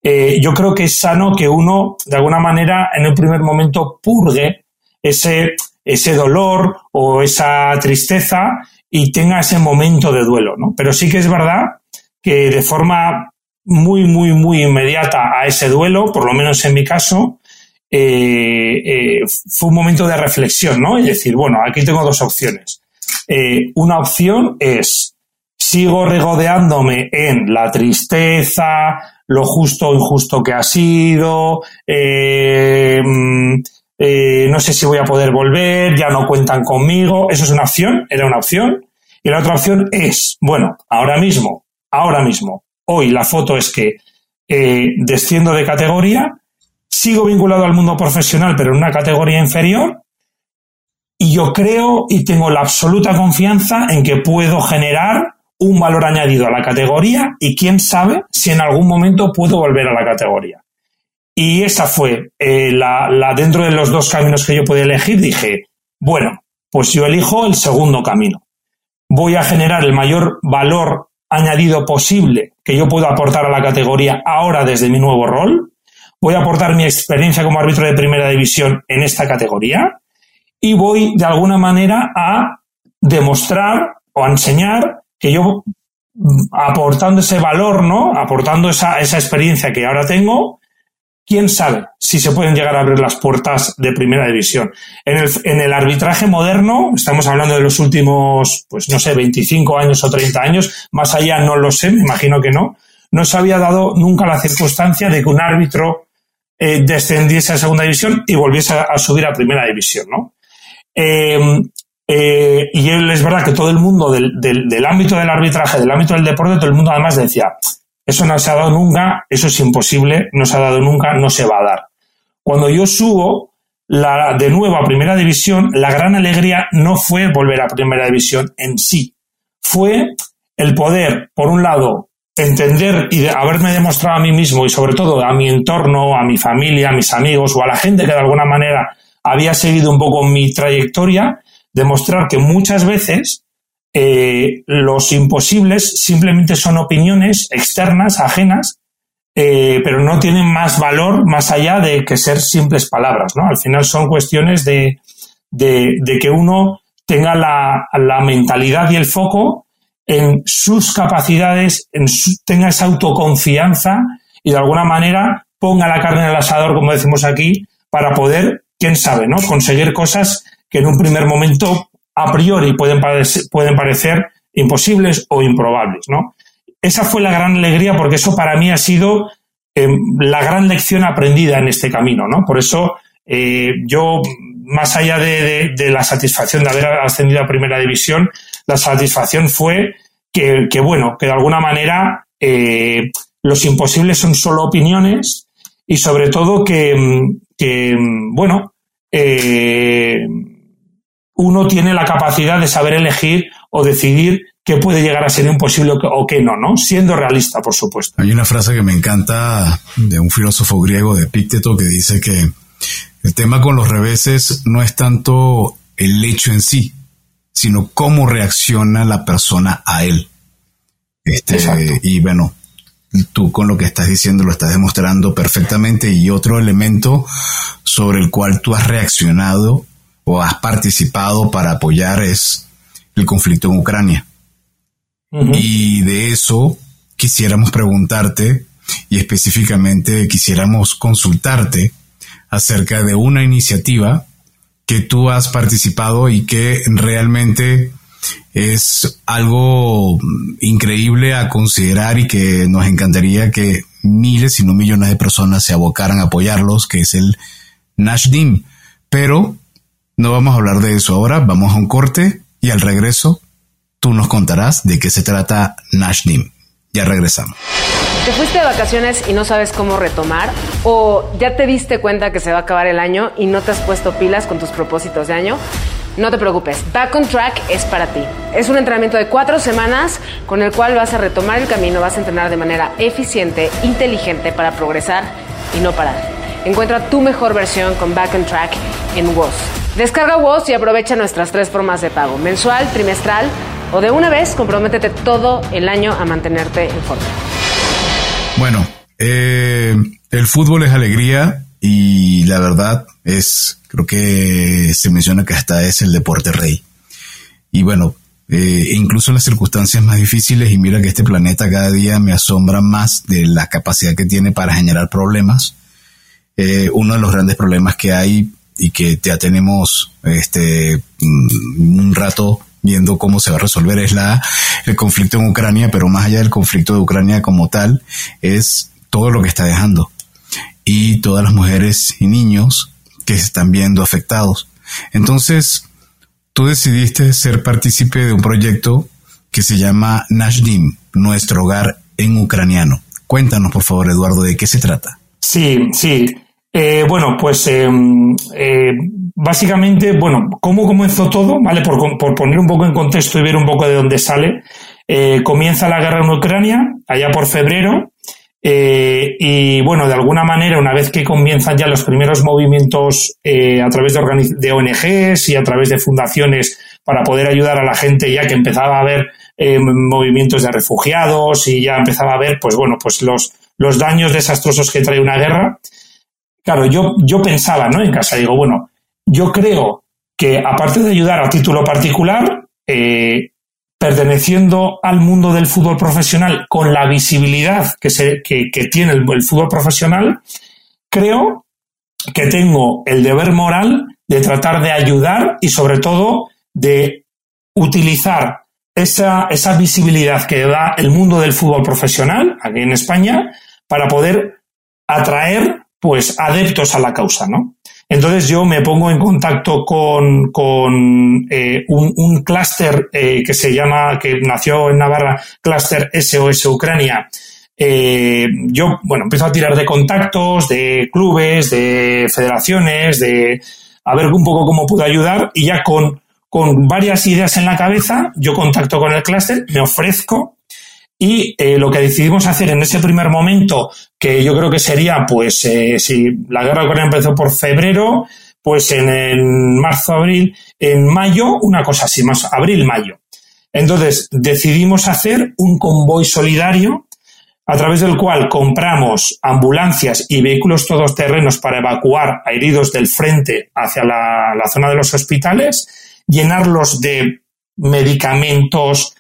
eh, yo creo que es sano que uno, de alguna manera, en un primer momento purgue ese, ese dolor o esa tristeza y tenga ese momento de duelo, ¿no? Pero sí que es verdad que de forma muy, muy, muy inmediata a ese duelo, por lo menos en mi caso, eh, eh, fue un momento de reflexión, ¿no? Y decir, bueno, aquí tengo dos opciones. Eh, una opción es, sigo regodeándome en la tristeza, lo justo o injusto que ha sido, eh, no sé si voy a poder volver, ya no cuentan conmigo. Eso es una opción, era una opción. Y la otra opción es, bueno, ahora mismo, ahora mismo, hoy la foto es que eh, desciendo de categoría, sigo vinculado al mundo profesional, pero en una categoría inferior, y yo creo y tengo la absoluta confianza en que puedo generar un valor añadido a la categoría y quién sabe si en algún momento puedo volver a la categoría. Y esa fue eh, la, dentro de los dos caminos que yo podía elegir, dije, bueno, pues yo elijo el segundo camino. Voy a generar el mayor valor añadido posible que yo puedo aportar a la categoría ahora desde mi nuevo rol. Voy a aportar mi experiencia como árbitro de primera división en esta categoría y voy de alguna manera a demostrar o a enseñar que yo aportando ese valor, ¿no? Aportando esa, esa experiencia que ahora tengo, quién sabe si se pueden llegar a abrir las puertas de primera división. En el, arbitraje moderno, estamos hablando de los últimos, pues no sé, 25 años o 30 años, más allá no lo sé, me imagino que no, no se había dado nunca la circunstancia de que un árbitro eh, descendiese a segunda división y volviese a, subir a primera división, ¿no? Eh, eh, y es verdad que todo el mundo del ámbito del arbitraje, del ámbito del deporte, todo el mundo además decía, eso no se ha dado nunca, eso es imposible, no se ha dado nunca, no se va a dar. Cuando yo subo, la, de nuevo a Primera División, la gran alegría no fue volver a Primera División en sí, fue el poder, por un lado, entender y haberme demostrado a mí mismo y sobre todo a mi entorno, a mi familia, a mis amigos o a la gente que de alguna manera había seguido un poco mi trayectoria, demostrar que muchas veces eh, los imposibles simplemente son opiniones externas, ajenas, eh, pero no tienen más valor más allá de que ser simples palabras, ¿no? Al final son cuestiones de, de, que uno tenga la, mentalidad y el foco en sus capacidades, en tenga esa autoconfianza y de alguna manera ponga la carne en el asador, como decimos aquí, para poder, quién sabe, ¿no? Conseguir cosas que en un primer momento a priori pueden parecer, pueden parecer imposibles o improbables, ¿no? Esa fue la gran alegría porque eso para mí ha sido eh, la gran lección aprendida en este camino, ¿no? Por eso eh, yo, más allá de, la satisfacción de haber ascendido a Primera División, la satisfacción fue que, bueno, que de alguna manera eh, los imposibles son solo opiniones y sobre todo que, que bueno, uno tiene la capacidad de saber elegir o decidir qué puede llegar a ser imposible o qué no, ¿no? Siendo realista, por supuesto. Hay una frase que me encanta de un filósofo griego de Epicteto que dice que el tema con los reveses no es tanto el hecho en sí, sino cómo reacciona la persona a él. Este, y bueno, tú con lo que estás diciendo lo estás demostrando perfectamente y otro elemento sobre el cual tú has reaccionado o has participado para apoyar es el conflicto en Ucrania. Y de eso quisiéramos preguntarte y específicamente quisiéramos consultarte acerca de una iniciativa que tú has participado y que realmente es algo increíble a considerar y que nos encantaría que miles, y no millones de personas se abocaran a apoyarlos, que es el Nashdim. Pero no vamos a hablar de eso ahora, vamos a un corte y al regreso tú nos contarás de qué se trata Nashdim. Ya regresamos. ¿Te fuiste de vacaciones y no sabes cómo retomar? ¿O ya te diste cuenta que se va a acabar el año y no te has puesto pilas con tus propósitos de año? No te preocupes, Back on Track es para ti. Es un entrenamiento de cuatro semanas con el cual vas a retomar el camino, vas a entrenar de manera eficiente, inteligente para progresar y no parar. Encuentra tu mejor versión con Back on Track en WOS. Descarga WOS y aprovecha nuestras tres formas de pago, mensual, trimestral o de una vez, comprométete todo el año a mantenerte en forma. Bueno, eh, el fútbol es alegría y la verdad es, creo que se menciona que hasta es el deporte rey. Y bueno, eh, incluso en las circunstancias más difíciles, y mira que este planeta cada día me asombra más de la capacidad que tiene para generar problemas. Eh, uno de los grandes problemas que hay y que ya tenemos este mm, un rato viendo cómo se va a resolver es la el conflicto en Ucrania, pero más allá del conflicto de Ucrania como tal es todo lo que está dejando y todas las mujeres y niños que se están viendo afectados. Entonces, tú decidiste ser partícipe de un proyecto que se llama Nashdim, nuestro hogar en ucraniano. Cuéntanos, por favor, Eduardo, de qué se trata. Sí, sí. Eh, bueno, pues eh, eh, básicamente, bueno, ¿cómo comenzó todo? ¿Vale? Por, poner un poco en contexto y ver un poco de dónde sale. comienza la guerra en Ucrania, allá por febrero, y bueno, de alguna manera, una vez que comienzan ya los primeros movimientos a través de, de, ONGs y a través de fundaciones para poder ayudar a la gente, ya que empezaba a haber movimientos de refugiados y ya empezaba a haber, pues bueno, pues los, los daños desastrosos que trae una guerra, Claro, yo, yo pensaba, ¿no? En casa, digo, bueno, yo creo que aparte de ayudar a título particular, eh, perteneciendo al mundo del fútbol profesional con la visibilidad que, se, que, tiene el, el, fútbol profesional, creo que tengo el deber moral de tratar de ayudar y sobre todo de utilizar esa, esa visibilidad que da el mundo del fútbol profesional aquí en España para poder atraer pues adeptos a la causa, ¿no? Entonces yo me pongo en contacto con, con eh, un, un clúster eh, que se llama, que nació en Navarra, clúster SOS Ucrania. Eh, yo, bueno, empiezo a tirar de contactos, de clubes, de federaciones, de, a ver un poco cómo puedo ayudar y ya con, con varias ideas en la cabeza, yo contacto con el clúster, me ofrezco y eh, lo que decidimos hacer en ese primer momento, que yo creo que sería, pues, eh, si la guerra Ucrania empezó por febrero, pues en, marzo, abril, en mayo, una cosa así, más abril, mayo. Entonces decidimos hacer un convoy solidario a través del cual compramos ambulancias y vehículos todoterrenos para evacuar a heridos del frente hacia la, zona de los hospitales, llenarlos de medicamentos,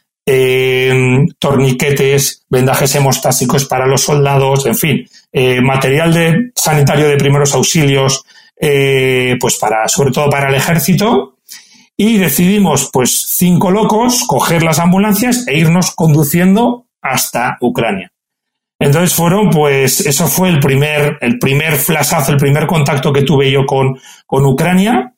torniquetes, vendajes hemostásicos para los soldados, en fin, eh, material de, sanitario de primeros auxilios, eh, pues para, sobre todo para el ejército, y decidimos, pues, cinco locos, coger las ambulancias e irnos conduciendo hasta Ucrania. Entonces fueron, pues, eso fue el primer, el primer flashazo, el primer contacto que tuve yo con, con Ucrania.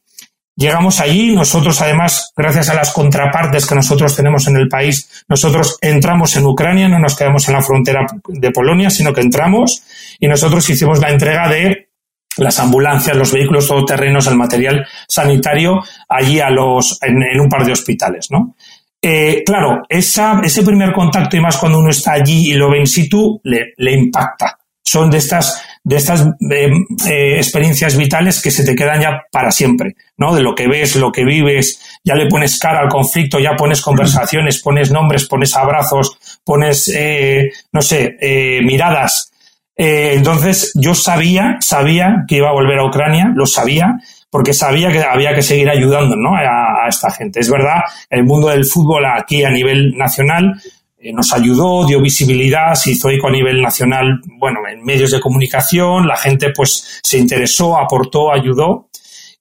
Llegamos allí, nosotros además, gracias a las contrapartes que nosotros tenemos en el país, nosotros entramos en Ucrania, no nos quedamos en la frontera de Polonia, sino que entramos y nosotros hicimos la entrega de las ambulancias, los vehículos todoterrenos, el material sanitario allí a los, en, un par de hospitales, ¿no? Eh, claro, ese primer contacto y más cuando uno está allí y lo ve in situ, le impacta. Son de estas, de estas eh, eh, experiencias vitales que se te quedan ya para siempre, ¿no? De lo que ves, lo que vives, ya le pones cara al conflicto, ya pones conversaciones, pones nombres, pones abrazos, pones, no sé, miradas eh, entonces yo sabía, sabía que iba a volver a Ucrania, lo sabía, porque sabía que había que seguir ayudando ¿no? a, esta gente. Es verdad, el mundo del fútbol aquí a nivel nacional eh, nos ayudó, dio visibilidad, se hizo eco a nivel nacional, bueno, en medios de comunicación, la gente pues se interesó, aportó, ayudó.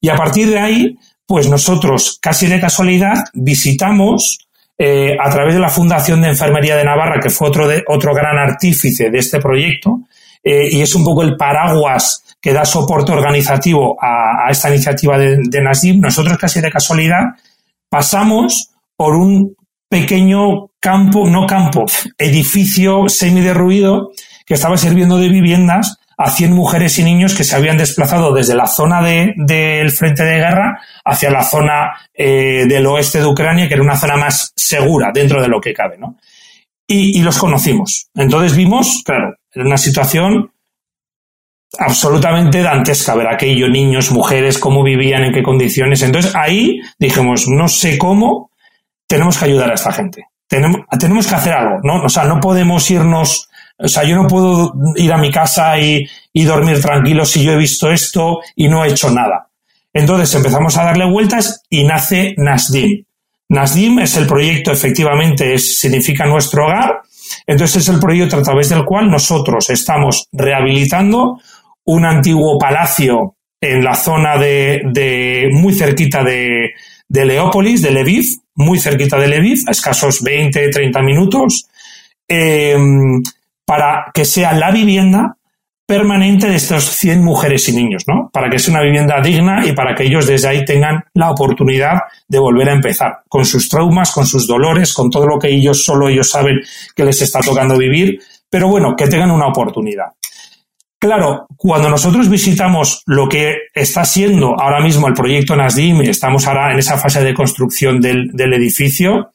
Y a partir de ahí, pues nosotros, casi de casualidad, visitamos eh, a través de la Fundación de Enfermería de Navarra, que fue otro, de, otro gran artífice de este proyecto, eh, y es un poco el paraguas que da soporte organizativo a, esta iniciativa de, de nosotros casi de casualidad pasamos por un pequeño campo, no campo, edificio semiderruido que estaba sirviendo de viviendas a 100 mujeres y niños que se habían desplazado desde la zona del frente de guerra hacia la zona eh, del oeste de Ucrania, que era una zona más segura dentro de lo que cabe, ¿no? Y, los conocimos. Entonces vimos, claro, era una situación absolutamente dantesca ver aquello, niños, mujeres, cómo vivían, en qué condiciones. Entonces ahí dijimos, no sé cómo, tenemos que ayudar a esta gente. Tenemos, tenemos que hacer algo, ¿no? O sea, no podemos irnos, o sea, yo no puedo ir a mi casa y, y dormir tranquilo si yo he visto esto y no he hecho nada. Entonces empezamos a darle vueltas y nace Nasdim. Nasdim es el proyecto, efectivamente, significa nuestro hogar, entonces es el proyecto a través del cual nosotros estamos rehabilitando un antiguo palacio en la zona de, muy cerquita de, Leópolis, de Lviv, muy cerquita de Lviv, a escasos 20, 30 minutos, em, para que sea la vivienda permanente de estas 100 mujeres y niños, ¿no? Para que sea una vivienda digna y para que ellos desde ahí tengan la oportunidad de volver a empezar, con sus traumas, con sus dolores, con todo lo que ellos solo ellos saben que les está tocando vivir, pero bueno, que tengan una oportunidad. Claro, cuando nosotros visitamos lo que está siendo ahora mismo el proyecto Nasdim, estamos ahora en esa fase de construcción del, del edificio,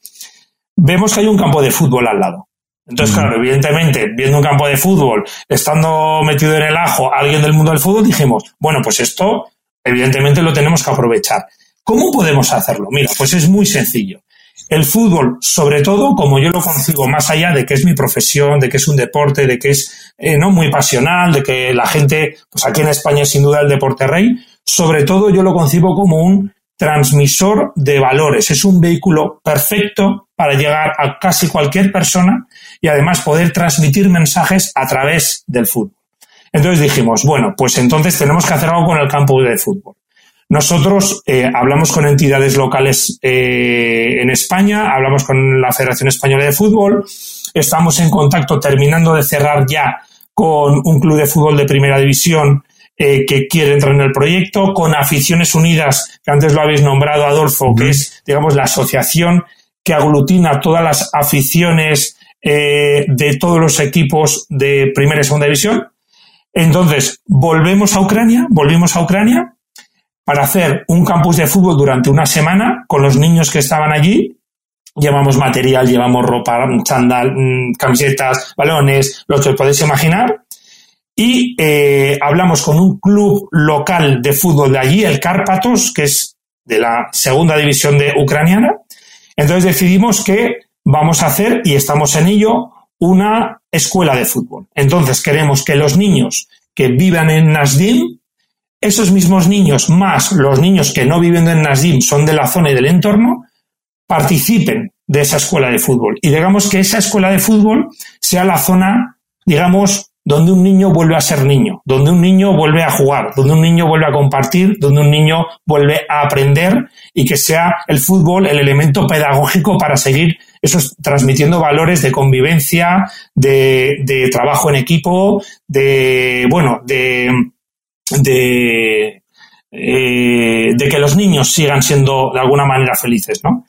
vemos que hay un campo de fútbol al lado. Entonces, claro, evidentemente, viendo un campo de fútbol, estando metido en el ajo alguien del mundo del fútbol, dijimos, bueno, pues esto, evidentemente, lo tenemos que aprovechar. ¿Cómo podemos hacerlo? Mira, pues es muy sencillo. El fútbol, sobre todo, como yo lo concibo, más allá de que es mi profesión, de que es un deporte, de que es eh, no muy pasional, de que la gente, pues aquí en España es sin duda el deporte rey, sobre todo yo lo concibo como un transmisor de valores. Es un vehículo perfecto para llegar a casi cualquier persona y además poder transmitir mensajes a través del fútbol. Entonces dijimos, bueno, pues entonces tenemos que hacer algo con el campo de fútbol. Nosotros eh, hablamos con entidades locales eh, en España, hablamos con la Federación Española de Fútbol, estamos en contacto terminando de cerrar ya con un club de fútbol de primera división eh, que quiere entrar en el proyecto, con Aficiones Unidas, que antes lo habéis nombrado, Adolfo, que es, digamos, la asociación que aglutina todas las aficiones eh, de todos los equipos de primera y segunda división. Entonces, volvemos a Ucrania, volvimos a Ucrania, para hacer un campus de fútbol durante una semana con los niños que estaban allí. Llevamos material, llevamos ropa, chandal, mm, camisetas, balones, lo que podéis imaginar. Y eh, hablamos con un club local de fútbol de allí, el Karpatos, que es de la segunda división de ucraniana. Entonces decidimos que vamos a hacer, y estamos en ello, una escuela de fútbol. Entonces queremos que los niños que vivan en Nasdim, esos mismos niños más los niños que no viven en Nasdim son de la zona y del entorno, participen de esa escuela de fútbol. Y digamos que esa escuela de fútbol sea la zona, digamos, donde un niño vuelve a ser niño, donde un niño vuelve a jugar, donde un niño vuelve a compartir, donde un niño vuelve a aprender y que sea el fútbol el elemento pedagógico para seguir transmitiendo valores de convivencia, de, trabajo en equipo, de, bueno, de, de, eh, de que los niños sigan siendo de alguna manera felices, ¿no?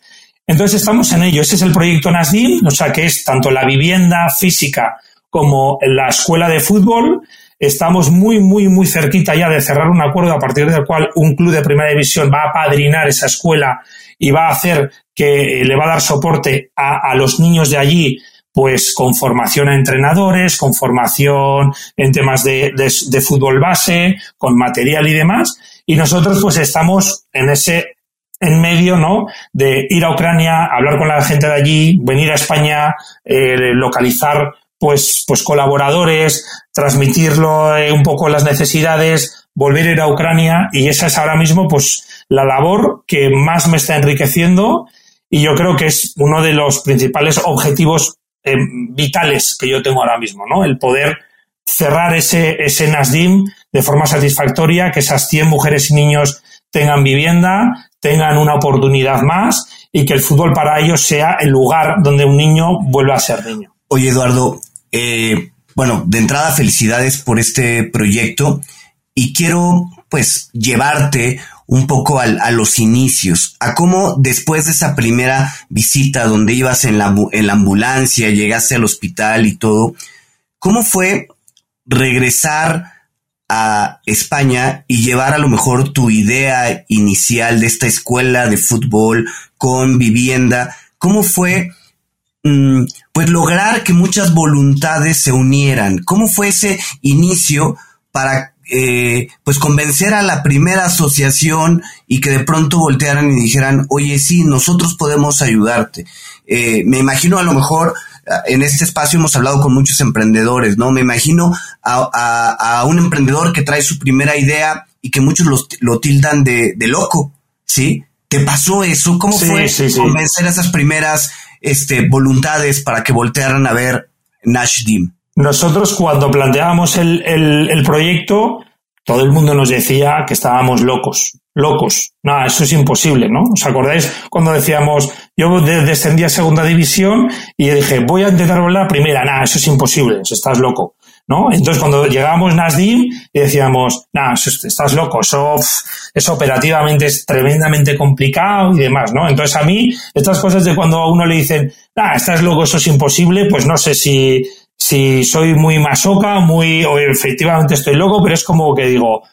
Entonces estamos en ello. Ese es el proyecto NASDIM, o sea que es tanto la vivienda física como la escuela de fútbol. Estamos muy, muy, muy cerquita ya de cerrar un acuerdo a partir del cual un club de primera división va a padrinar esa escuela y va a hacer que le va a dar soporte a, los niños de allí pues con formación a entrenadores, con formación en temas de, de, fútbol base, con material y demás. Y nosotros pues estamos en ese en medio, ¿no? De ir a Ucrania, hablar con la gente de allí, venir a España, eh, localizar pues, pues colaboradores, transmitirlo eh, un poco las necesidades, volver a ir a Ucrania y esa es ahora mismo pues la labor que más me está enriqueciendo y yo creo que es uno de los principales objetivos eh, vitales que yo tengo ahora mismo, ¿no? El poder cerrar ese, ese NASDIM de forma satisfactoria, que esas 100 mujeres y niños tengan vivienda, tengan una oportunidad más y que el fútbol para ellos sea el lugar donde un niño vuelva a ser niño. Oye, Eduardo, eh, bueno, de entrada, felicidades por este proyecto y quiero pues llevarte un poco a los inicios, a cómo después de esa primera visita donde ibas en la, en la ambulancia, llegaste al hospital y todo, ¿cómo fue regresar a España y llevar a lo mejor tu idea inicial de esta escuela de fútbol con vivienda? ¿Cómo fue Mm, pues lograr que muchas voluntades se unieran. ¿Cómo fue ese inicio para eh, pues convencer a la primera asociación y que de pronto voltearan y dijeran, oye, sí, nosotros podemos ayudarte? Eh, me imagino a lo mejor ah, en este espacio hemos hablado con muchos emprendedores, ¿no? Me imagino a, un emprendedor que trae su primera idea y que muchos lo, tildan de, loco, ¿sí? ¿Te pasó eso? ¿Cómo fue convencer a esas primeras este, voluntades para que voltearan a ver Nash Dim. Nosotros cuando planteábamos el, el, proyecto, todo el mundo nos decía que estábamos locos, locos. No, eso es imposible, ¿no? ¿Os acordáis cuando decíamos, yo descendí a segunda división y dije, voy a intentar volver a primera? Nada, eso es imposible, estás loco. ¿no? Entonces, cuando llegábamos Nasdim y decíamos, nah, estás loco, eso es operativamente es tremendamente complicado y demás, ¿no? Entonces, a mí, estas cosas de cuando a uno le dicen, nah, estás loco, eso es imposible, pues no sé si, si soy muy masoca, muy, o efectivamente estoy loco, pero es como que digo,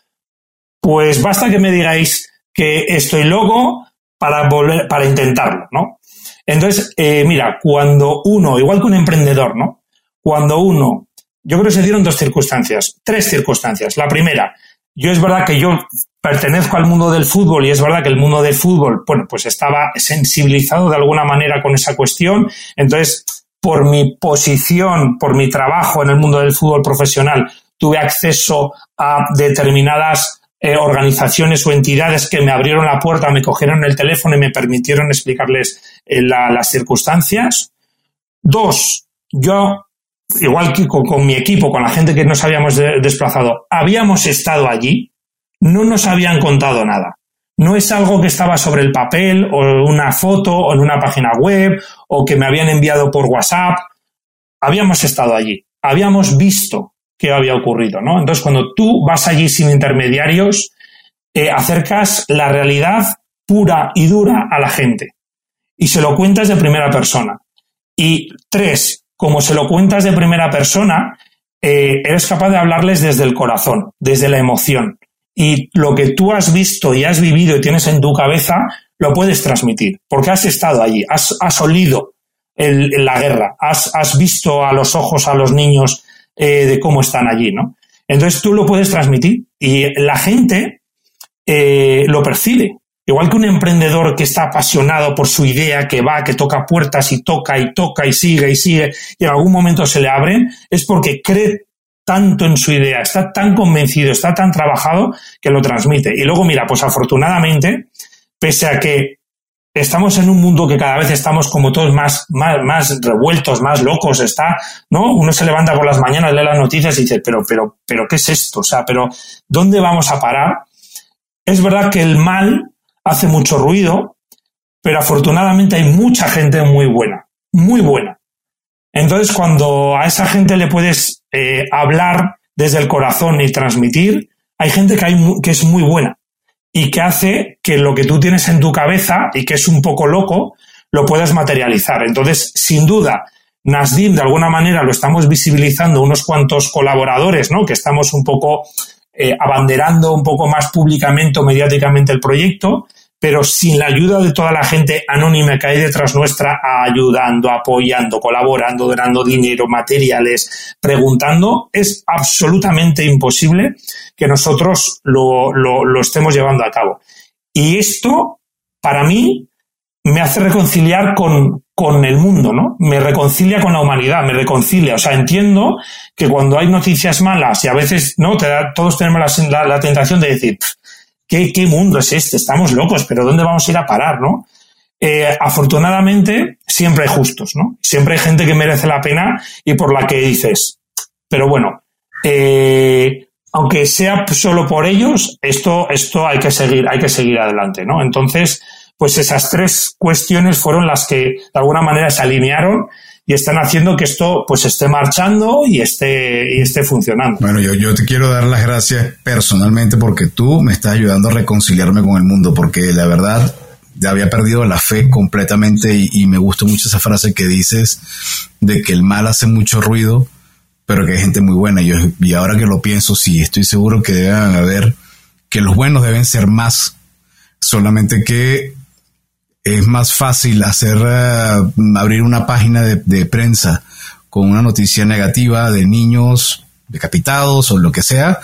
pues basta que me digáis que estoy loco para volver, para intentarlo, ¿no? Entonces, eh, mira, cuando uno, igual que un emprendedor, ¿no? Cuando uno yo creo que se dieron dos circunstancias, tres circunstancias. La primera, yo es verdad que yo pertenezco al mundo del fútbol y es verdad que el mundo del fútbol, bueno, pues estaba sensibilizado de alguna manera con esa cuestión. Entonces, por mi posición, por mi trabajo en el mundo del fútbol profesional, tuve acceso a determinadas eh, organizaciones o entidades que me abrieron la puerta, me cogieron el teléfono y me permitieron explicarles eh, las circunstancias. Dos, yo igual que con, mi equipo, con la gente que nos habíamos desplazado, habíamos estado allí, no nos habían contado nada. No es algo que estaba sobre el papel o una foto o en una página web o que me habían enviado por WhatsApp. Habíamos estado allí, habíamos visto qué había ocurrido, ¿no? Entonces, cuando tú vas allí sin intermediarios, acercas la realidad pura y dura a la gente y se lo cuentas de primera persona. Y tres, como se lo cuentas de primera persona, eh, eres capaz de hablarles desde el corazón, desde la emoción. Y lo que tú has visto y has vivido y tienes en tu cabeza, lo puedes transmitir, porque has estado allí, has, has olido la guerra, has, visto a los ojos a los niños eh, de cómo están allí, ¿no? Entonces tú lo puedes transmitir y la gente eh, lo percibe. Igual que un emprendedor que está apasionado por su idea, que va, que toca puertas y toca y toca y sigue y sigue y en algún momento se le abren, es porque cree tanto en su idea, está tan convencido, está tan trabajado que lo transmite. Y luego, mira, pues afortunadamente, pese a que estamos en un mundo que cada vez estamos como todos más, más, más revueltos, más locos, está, ¿no? Uno se levanta por las mañanas, lee las noticias y dice, pero, pero, pero, ¿qué es esto? O sea, pero, ¿dónde vamos a parar? Es verdad que el mal hace mucho ruido, pero afortunadamente hay mucha gente muy buena, muy buena. Entonces, cuando a esa gente le puedes eh, hablar desde el corazón y transmitir, hay gente que, hay, que es muy buena y que hace que lo que tú tienes en tu cabeza y que es un poco loco, lo puedas materializar. Entonces, sin duda, Nasdim, de alguna manera, lo estamos visibilizando unos cuantos colaboradores, ¿no? Que estamos un poco eh, abanderando un poco más públicamente o mediáticamente el proyecto, pero sin la ayuda de toda la gente anónima que hay detrás nuestra, ayudando, apoyando, colaborando, donando dinero, materiales, preguntando, es absolutamente imposible que nosotros lo, lo, estemos llevando a cabo. Y esto, para mí, me hace reconciliar con, con el mundo, ¿no? Me reconcilia con la humanidad, me reconcilia. O sea, entiendo que cuando hay noticias malas y a veces, ¿no? Te da, todos tenemos la, la, tentación de decir, ¿qué, ¿qué, mundo es este? Estamos locos, pero ¿dónde vamos a ir a parar, no? Eh, afortunadamente, siempre hay justos, ¿no? Siempre hay gente que merece la pena y por la que dices, pero bueno, eh, aunque sea solo por ellos, esto, esto hay que seguir, hay que seguir adelante, ¿no? Entonces, pues esas tres cuestiones fueron las que de alguna manera se alinearon y están haciendo que esto pues esté marchando y esté, y esté funcionando. Bueno, yo, yo te quiero dar las gracias personalmente porque tú me estás ayudando a reconciliarme con el mundo, porque la verdad ya había perdido la fe completamente y, me gustó mucho esa frase que dices de que el mal hace mucho ruido, pero que hay gente muy buena. Y, y ahora que lo pienso, sí, estoy seguro que deben haber, que los buenos deben ser más, solamente que es más fácil hacer eh, abrir una página de, prensa con una noticia negativa de niños decapitados o lo que sea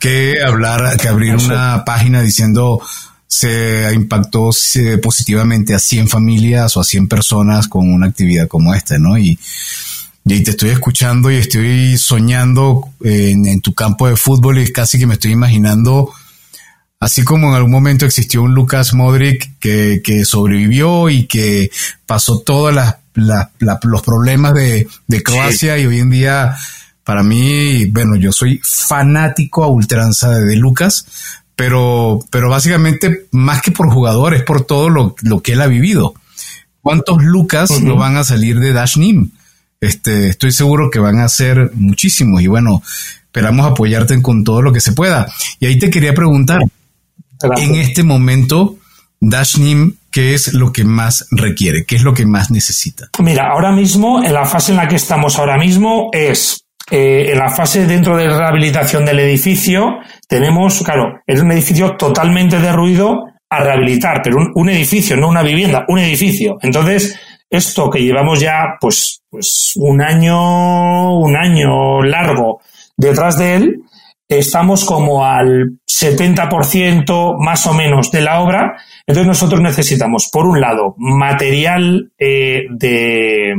que hablar que abrir una página diciendo se impactó positivamente a 100 familias o a 100 personas con una actividad como esta, ¿no? Y, y te estoy escuchando y estoy soñando en, en tu campo de fútbol y casi que me estoy imaginando Así como en algún momento existió un Lucas Modric que, sobrevivió y que pasó todos los problemas de, Croacia y hoy en día, para mí, bueno, yo soy fanático a ultranza de, Lucas, pero, pero básicamente más que por jugadores, por todo lo, que él ha vivido. ¿Cuántos Lucas no van a salir de Dash Nim? Este, estoy seguro que van a ser muchísimos y bueno, esperamos apoyarte con todo lo que se pueda. Y ahí te quería preguntar, en este momento, Dashnim, ¿qué es lo que más requiere? ¿Qué es lo que más necesita? Mira, ahora mismo, en la fase en la que estamos ahora mismo es eh, en la fase dentro de rehabilitación del edificio, tenemos, claro, es un edificio totalmente derruido a rehabilitar, pero un, edificio, no una vivienda, un edificio. Entonces, esto que llevamos ya, pues, pues un año, un año largo detrás de él, estamos como al 70% más o menos de la obra. Entonces nosotros necesitamos, por un lado, material eh, de,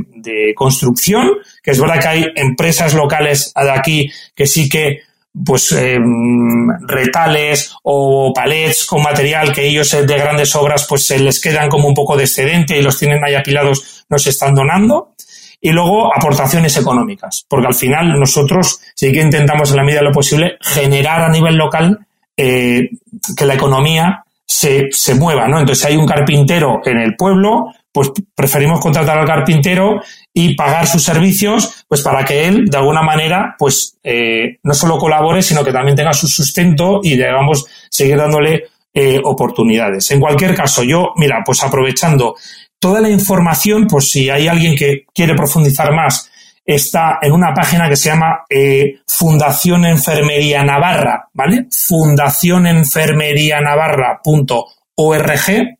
construcción, que es verdad que hay empresas locales de aquí que sí que pues em, retales o palets con material que ellos de grandes obras pues se les quedan como un poco de excedente y los tienen ahí apilados, nos están donando. Y luego aportaciones económicas, porque al final nosotros sí que intentamos en la medida de lo posible generar a nivel local eh, que la economía se, se mueva, ¿no? Entonces, si hay un carpintero en el pueblo, pues preferimos contratar al carpintero y pagar sus servicios, pues para que él, de alguna manera, pues eh, no solo colabore, sino que también tenga su sustento y debamos seguir dándole eh, oportunidades. En cualquier caso, yo, mira, pues aprovechando toda la información, pues si hay alguien que quiere profundizar más está en una página que se llama eh, Fundación Enfermería Navarra, ¿vale? fundacionenfermerianavarra.org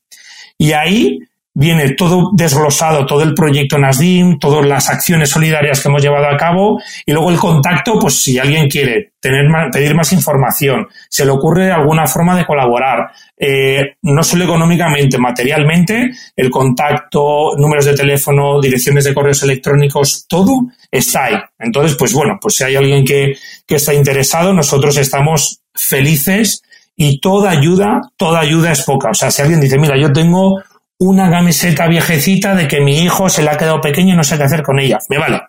y ahí viene todo desglosado, todo el proyecto NASDIM, todas las acciones solidarias que hemos llevado a cabo y luego el contacto, pues si alguien quiere tener pedir más información, se le ocurre alguna forma de colaborar, eh, no solo económicamente, materialmente, el contacto, números de teléfono, direcciones de correos electrónicos, todo está ahí. Entonces, pues bueno, pues si hay alguien que, que está interesado, nosotros estamos felices y toda ayuda, toda ayuda es poca. O sea, si alguien dice, mira, yo tengo una camiseta viejecita de que mi hijo se le ha quedado pequeño y no sé qué hacer con ella. Me vale.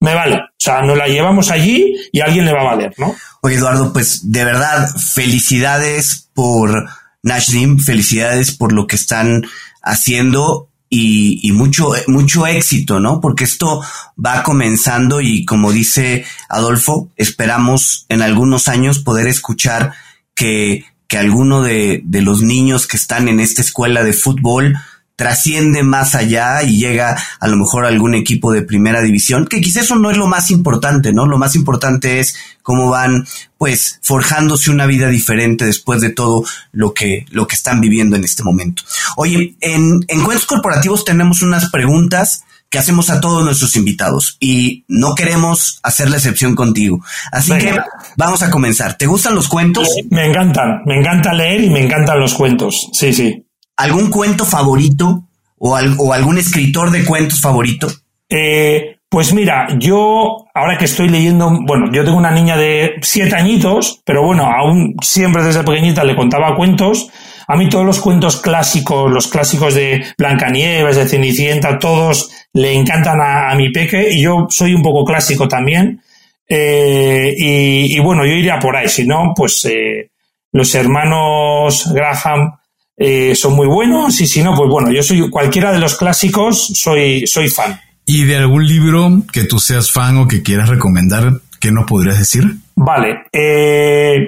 Me vale. O sea, nos la llevamos allí y alguien le va a valer, ¿no? Oye, Eduardo, pues de verdad, felicidades por Nashdim, felicidades por lo que están haciendo y, y, mucho, mucho éxito, ¿no? Porque esto va comenzando y como dice Adolfo, esperamos en algunos años poder escuchar que que alguno de, de los niños que están en esta escuela de fútbol trasciende más allá y llega a lo mejor a algún equipo de primera división, que quizás eso no es lo más importante, ¿no? Lo más importante es cómo van, pues, forjándose una vida diferente después de todo lo que, lo que están viviendo en este momento. Oye, en Encuentros Corporativos tenemos unas preguntas que hacemos a todos nuestros invitados y no queremos hacer la excepción contigo. Así que vamos a comenzar. ¿Te gustan los cuentos? Me encantan, me encanta leer y me encantan los cuentos. Sí, sí. ¿Algún cuento favorito o, algún escritor de cuentos favorito? Eh, pues mira, yo ahora que estoy leyendo, bueno, yo tengo una niña de siete añitos, pero bueno, aún siempre desde pequeñita le contaba cuentos a mí todos los cuentos clásicos, los clásicos de Blancanieves, de Cenicienta, todos le encantan a, mi peque y yo soy un poco clásico también. Eh, y, bueno, yo iría por ahí. Si no, pues eh, los hermanos Graham eh, son muy buenos y si no, pues bueno, yo soy cualquiera de los clásicos, soy, soy fan. ¿Y de algún libro que tú seas fan o que quieras recomendar, qué nos podrías decir? Vale,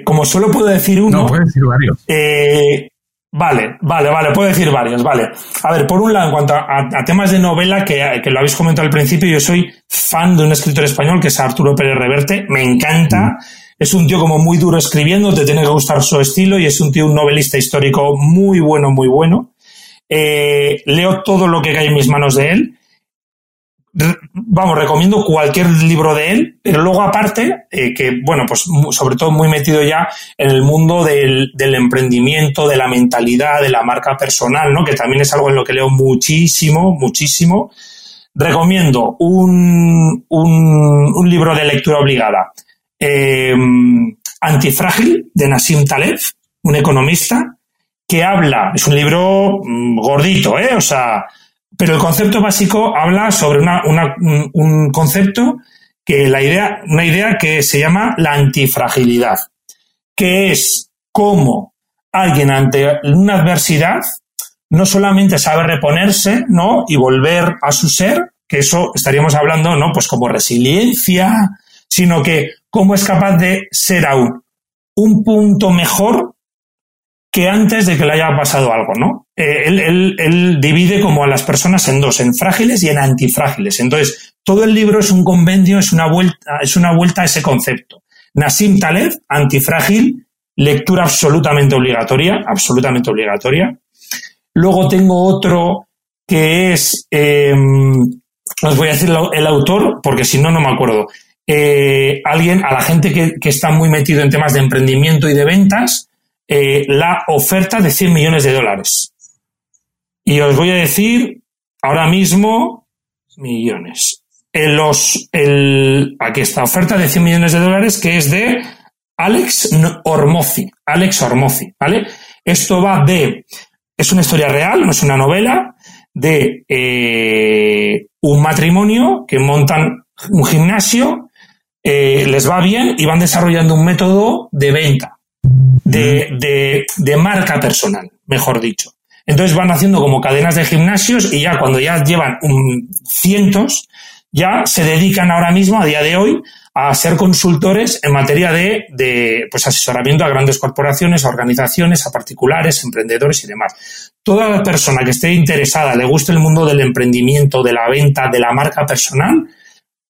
como solo puedo decir uno. No, puedes decir varios. Vale, vale, vale, puedo decir varios, vale. A ver, por un lado, en cuanto a, temas de novela, que, que, lo habéis comentado al principio, yo soy fan de un escritor español que es Arturo Pérez Reverte, me encanta. Es un tío como muy duro escribiendo, te tiene que gustar su estilo y es un tío, un novelista histórico muy bueno, muy bueno. Eh, leo todo lo que cae en mis manos de él vamos, recomiendo cualquier libro de él, pero luego aparte, eh, que bueno, pues sobre todo muy metido ya en el mundo del, emprendimiento, de la mentalidad, de la marca personal, ¿no? Que también es algo en lo que leo muchísimo, muchísimo. Recomiendo un, un, un libro de lectura obligada. Eh, Antifrágil, de Nassim Taleb, un economista, que habla, es un libro mm, gordito, ¿eh? O sea, pero el concepto básico habla sobre un concepto que la idea, una idea que se llama la antifragilidad, que es cómo alguien ante una adversidad no solamente sabe reponerse, ¿no? Y volver a su ser, que eso estaríamos hablando, ¿no? Pues como resiliencia, sino que cómo es capaz de ser aún un punto mejor que antes de que le haya pasado algo, ¿no? Eh, él, divide como a las personas en dos, en frágiles y en antifrágiles. Entonces, todo el libro es un convenio, es una vuelta, es una vuelta a ese concepto. Nassim Taleb, antifrágil, lectura absolutamente obligatoria, absolutamente obligatoria. Luego tengo otro que es, eh, os voy a decir el autor, porque si no, no me acuerdo. Eh, alguien, a la gente que, que está muy metido en temas de emprendimiento y de ventas, eh, la oferta de 100 millones de dólares. Y os voy a decir ahora mismo millones. En los, el, aquí está, oferta de 100 millones de dólares que es de Alex Ormozi. Alex Ormozi, ¿vale? Esto va de, es una historia real, no es una novela, de eh, un matrimonio que montan un gimnasio, eh, les va bien y van desarrollando un método de venta de, de, marca personal, mejor dicho. Entonces van haciendo como cadenas de gimnasios y ya cuando ya llevan cientos, ya se dedican ahora mismo, a día de hoy, a ser consultores en materia de, de pues asesoramiento a grandes corporaciones, a organizaciones, a particulares, emprendedores y demás. Toda la persona que esté interesada, le guste el mundo del emprendimiento, de la venta, de la marca personal,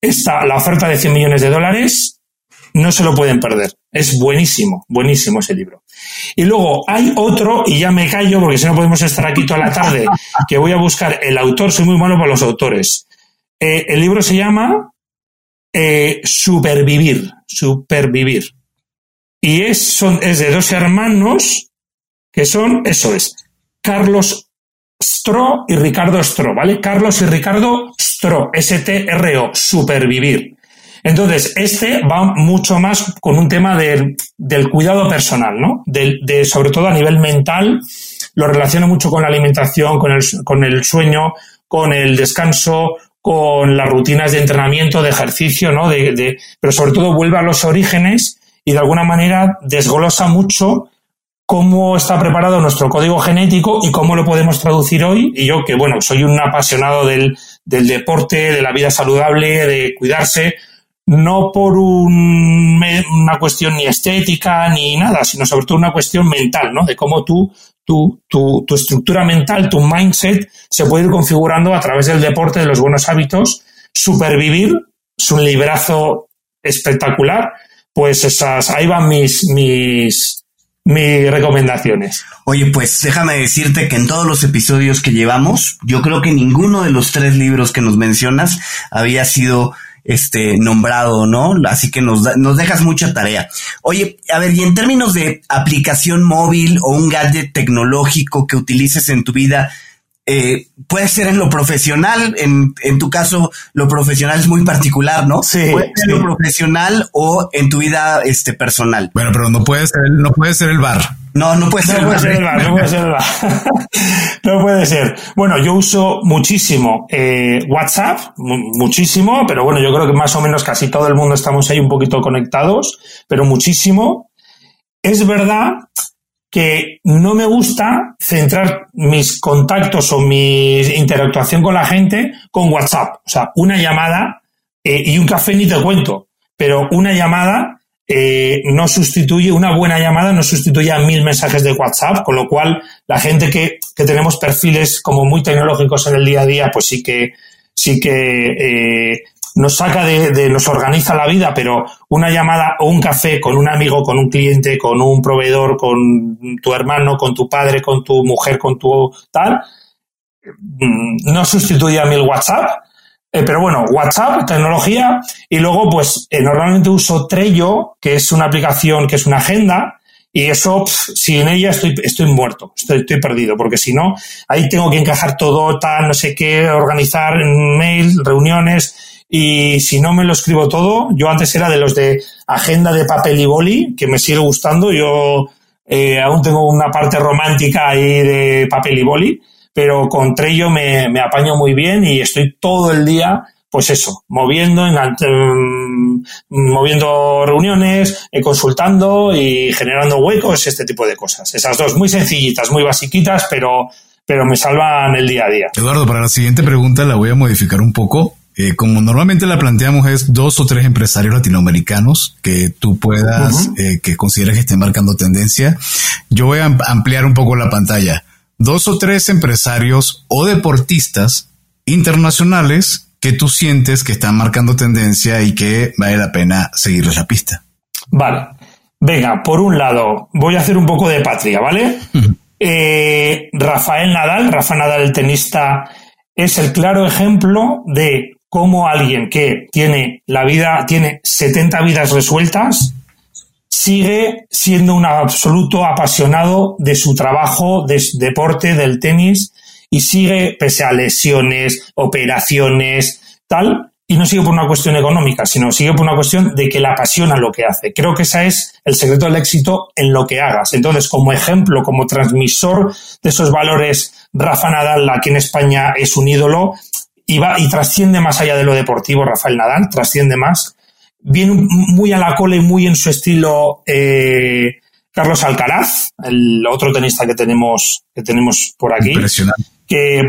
esta, la oferta de 100 millones de dólares, no se lo pueden perder. Es buenísimo, buenísimo ese libro. Y luego hay otro, y ya me callo porque si no podemos estar aquí toda la tarde, que voy a buscar el autor, soy muy malo para los autores. Eh, el libro se llama eh, Supervivir, Supervivir. Y es, son, es de dos hermanos que son, eso es, Carlos Stro y Ricardo Stro, ¿vale? Carlos y Ricardo Stro, S-T-R-O, Supervivir. Entonces, este va mucho más con un tema del, cuidado personal, ¿no? De, sobre todo a nivel mental, lo relaciona mucho con la alimentación, con el, con el sueño, con el descanso, con las rutinas de entrenamiento, de ejercicio, ¿no? De, pero sobre todo vuelve a los orígenes y de alguna manera desglosa mucho cómo está preparado nuestro código genético y cómo lo podemos traducir hoy. Y yo, que bueno, soy un apasionado del, del deporte, de la vida saludable, de cuidarse, no por una cuestión ni estética ni nada, sino sobre todo una cuestión mental, ¿no? De cómo tú, tu, tu, tu estructura mental, tu mindset se puede ir configurando a través del deporte, de los buenos hábitos. Supervivir es un librazo espectacular. Pues esas, ahí van mis, mis, mis recomendaciones. Oye, pues déjame decirte que en todos los episodios que llevamos, yo creo que ninguno de los tres libros que nos mencionas había sido este, nombrado, ¿no? Así que nos, nos dejas mucha tarea. Oye, a ver, y en términos de aplicación móvil o un gadget tecnológico que utilices en tu vida, eh, puede ser en lo profesional, en, en, tu caso lo profesional es muy particular, ¿no? Sí. Puede ser en lo profesional o en tu vida este, personal. Bueno, pero no puede ser, no puede ser el bar. No, no puede ser, no puede ser el bar. No puede ser el bar. no puede ser. Bueno, yo uso muchísimo eh, WhatsApp, muchísimo, pero bueno, yo creo que más o menos casi todo el mundo estamos ahí un poquito conectados, pero muchísimo. Es verdad que no me gusta centrar mis contactos o mi interactuación con la gente con WhatsApp. O sea, una llamada eh, y un café ni te cuento, pero una llamada eh, no sustituye, una buena llamada no sustituye a mil mensajes de WhatsApp, con lo cual la gente que, que tenemos perfiles como muy tecnológicos en el día a día, pues sí que, sí que eh, nos saca de, nos organiza la vida, pero una llamada o un café con un amigo, con un cliente, con un proveedor, con tu hermano, con tu padre, con tu mujer, con tu tal, mm, no sustituye a mí el WhatsApp. Eh, pero bueno, WhatsApp, tecnología, y luego pues eh, normalmente uso Trello, que es una aplicación, que es una agenda, y eso, si en ella estoy, estoy muerto, estoy, estoy perdido, porque si no, ahí tengo que encajar todo, tal, no sé qué, organizar mail, reuniones, y si no me lo escribo todo, yo antes era de los de agenda de papel y boli, que me sigue gustando. Yo eh, aún tengo una parte romántica ahí de papel y boli, pero con Trello me, me apaño muy bien y estoy todo el día pues eso, moviendo, mm, moviendo reuniones, eh, consultando y generando huecos, este tipo de cosas. Esas dos muy sencillitas, muy basiquitas, pero, pero me salvan el día a día. Eduardo, para la siguiente pregunta la voy a modificar un poco. Eh, como normalmente la planteamos es dos o tres empresarios latinoamericanos que tú puedas, eh, que consideres que estén marcando tendencia. Yo voy a ampliar un poco la pantalla. Dos o tres empresarios o deportistas internacionales que tú sientes que están marcando tendencia y que vale la pena seguirles la pista. Vale. Venga, por un lado, voy a hacer un poco de patria, ¿vale? Eh, Rafael Nadal, Rafa Nadal, el tenista, es el claro ejemplo de cómo alguien que tiene la vida, tiene 70 vidas resueltas, sigue siendo un absoluto apasionado de su trabajo, de deporte, del tenis, y sigue, pese a lesiones, operaciones, tal, y no sigue por una cuestión económica, sino sigue por una cuestión de que le apasiona lo que hace. Creo que ese es el secreto del éxito en lo que hagas. Entonces, como ejemplo, como transmisor de esos valores, Rafa Nadal aquí en España es un ídolo y va y trasciende más allá de lo deportivo, Rafael Nadal, trasciende más. Viene muy a la cola y muy en su estilo eh, Carlos Alcaraz, el otro tenista que tenemos, que tenemos por aquí. Que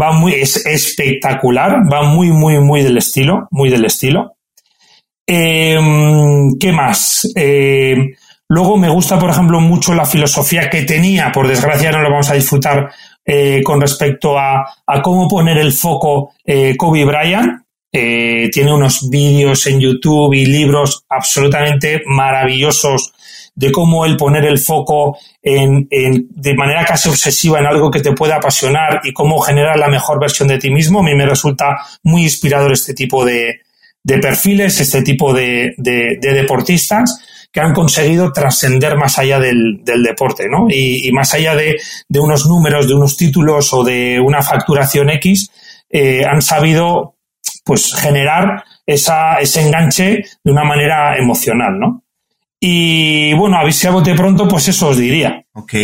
va muy, es espectacular, va muy, muy, muy del estilo, muy del estilo. Em, ¿Qué más? Eh, luego me gusta, por ejemplo, mucho la filosofía que tenía, por desgracia no lo vamos a disfrutar eh, con respecto a, cómo poner el foco eh, Kobe Bryant. eh, tiene unos vídeos en YouTube y libros absolutamente maravillosos de cómo el poner el foco en, de manera casi obsesiva en algo que te puede apasionar y cómo generar la mejor versión de ti mismo. A mí me resulta muy inspirador este tipo de, perfiles, este tipo de, deportistas que han conseguido trascender más allá del, deporte, ¿no? Y, más allá de, unos números, de unos títulos o de una facturación X, eh, han sabido pues generar esa, ese enganche de una manera emocional, ¿no? Y bueno, a ver si a bote pronto, pues eso os diría. Ok,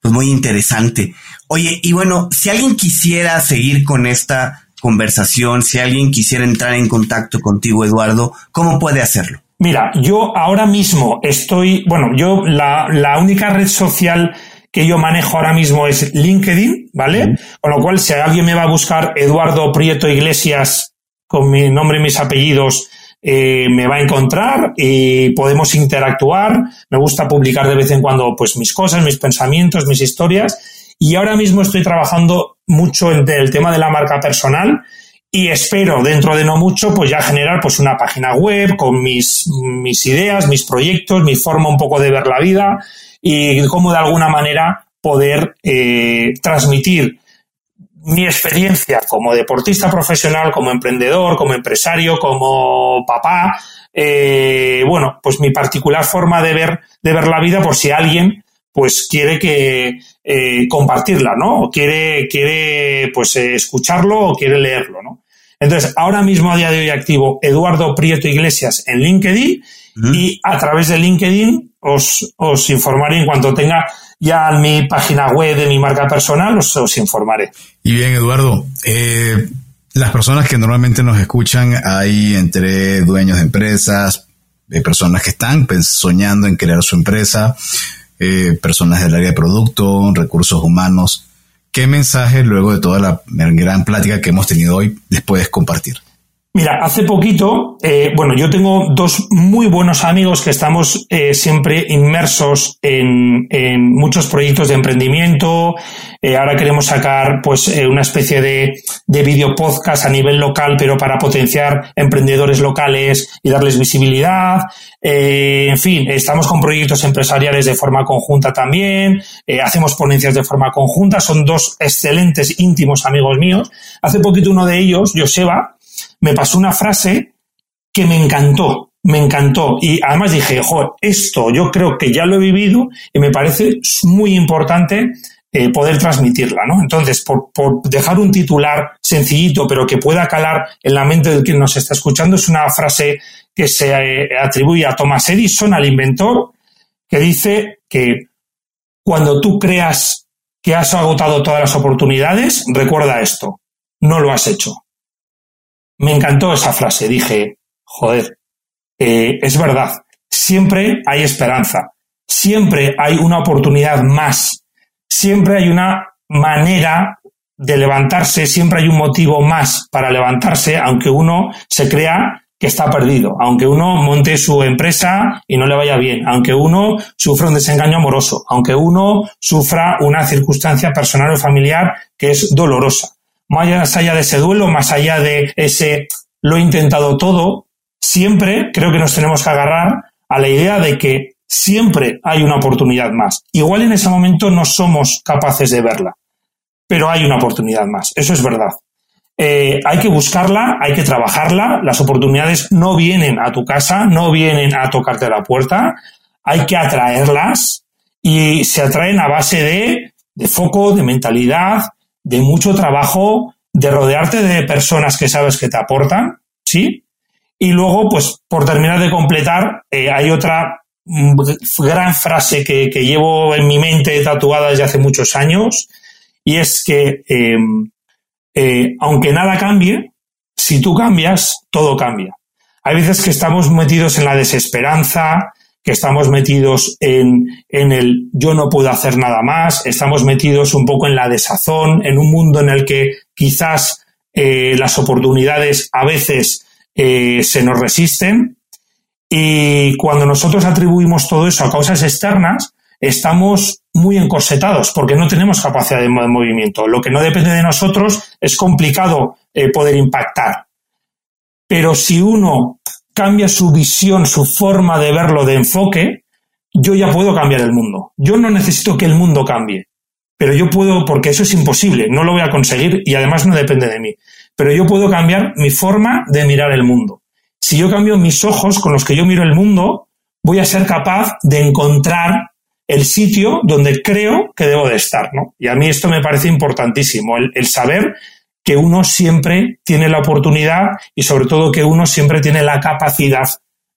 pues muy interesante. Oye, y bueno, si alguien quisiera seguir con esta conversación, si alguien quisiera entrar en contacto contigo, Eduardo, ¿cómo puede hacerlo? Mira, yo ahora mismo estoy, bueno, yo la, la única red social que yo manejo ahora mismo es LinkedIn, ¿vale? Con lo cual, si alguien me va a buscar Eduardo Prieto Iglesias con mi nombre y mis apellidos, eh, me va a encontrar y podemos interactuar. Me gusta publicar de vez en cuando pues mis cosas, mis pensamientos, mis historias. Y ahora mismo estoy trabajando mucho en el tema de la marca personal y espero dentro de no mucho pues ya generar pues una página web con mis, mis ideas, mis proyectos, mi forma un poco de ver la vida y cómo de alguna manera poder eh, transmitir mi experiencia como deportista profesional, como emprendedor, como empresario, como papá, eh, bueno, pues mi particular forma de ver, de ver la vida por si alguien pues quiere que eh, compartirla, ¿no? O quiere, quiere pues eh, escucharlo o quiere leerlo, ¿no? Entonces, ahora mismo a día de hoy activo Eduardo Prieto Iglesias en LinkedIn y a través de LinkedIn os, os informaré en cuanto tenga ya en mi página web de mi marca personal, os, informaré. Y bien, Eduardo, eh, las personas que normalmente nos escuchan hay entre dueños de empresas, eh, personas que están soñando en crear su empresa, eh, personas del área de producto, recursos humanos. ¿Qué mensaje, luego de toda la gran plática que hemos tenido hoy, les puedes compartir? Mira, hace poquito, eh, bueno, yo tengo dos muy buenos amigos que estamos eh, siempre inmersos en, muchos proyectos de emprendimiento. Eh, ahora queremos sacar, pues, una especie de, de video podcast a nivel local, pero para potenciar emprendedores locales y darles visibilidad. en fin, estamos con proyectos empresariales de forma conjunta también. hacemos ponencias de forma conjunta. Son dos excelentes, íntimos amigos míos. Hace poquito uno de ellos, Joseba, me pasó una frase que me encantó, me encantó. Y además dije, jo, esto yo creo que ya lo he vivido y me parece muy importante eh, poder transmitirla, ¿no? Entonces, por, dejar un titular sencillito, pero que pueda calar en la mente del que nos está escuchando, es una frase que se eh, atribuye a Thomas Edison, al inventor, que dice que cuando tú creas que has agotado todas las oportunidades, recuerda esto, no lo has hecho. Me encantó esa frase. Dije, joder, eh, es verdad. Siempre hay esperanza. Siempre hay una oportunidad más. Siempre hay una manera de levantarse. Siempre hay un motivo más para levantarse, aunque uno se crea que está perdido, aunque uno monte su empresa y no le vaya bien, aunque uno sufra un desengaño amoroso, aunque uno sufra una circunstancia personal o familiar que es dolorosa más allá de ese duelo, más allá de ese lo he intentado todo, siempre creo que nos tenemos que agarrar a la idea de que siempre hay una oportunidad más. Igual en ese momento no somos capaces de verla, pero hay una oportunidad más. Eso es verdad. Eh, hay que buscarla, hay que trabajarla. Las oportunidades no vienen a tu casa, no vienen a tocarte la puerta. Hay que atraerlas y se atraen a base de, de foco, de mentalidad, de mucho trabajo, de rodearte de personas que sabes que te aportan, ¿sí? Y luego, pues, por terminar de completar, eh, hay otra mm, gran frase que, llevo en mi mente tatuada desde hace muchos años, y es que em, eh, aunque nada cambie, si tú cambias, todo cambia. Hay veces que estamos metidos en la desesperanza, que estamos metidos en, en, el yo no puedo hacer nada más, estamos metidos un poco en la desazón, en un mundo en el que quizás eh, las oportunidades a veces eh, se nos resisten. Y cuando nosotros atribuimos todo eso a causas externas, estamos muy encorsetados porque no tenemos capacidad de movimiento. Lo que no depende de nosotros es complicado eh, poder impactar. pero si uno cambia su visión, su forma de verlo, de enfoque, yo ya puedo cambiar el mundo. Yo no necesito que el mundo cambie, pero yo puedo, porque eso es imposible, no lo voy a conseguir y además no depende de mí, pero yo puedo cambiar mi forma de mirar el mundo. Si yo cambio mis ojos con los que yo miro el mundo, voy a ser capaz de encontrar el sitio donde creo que debo de estar, ¿no? Y a mí esto me parece importantísimo, el, el saber que uno siempre tiene la oportunidad y sobre todo que uno siempre tiene la capacidad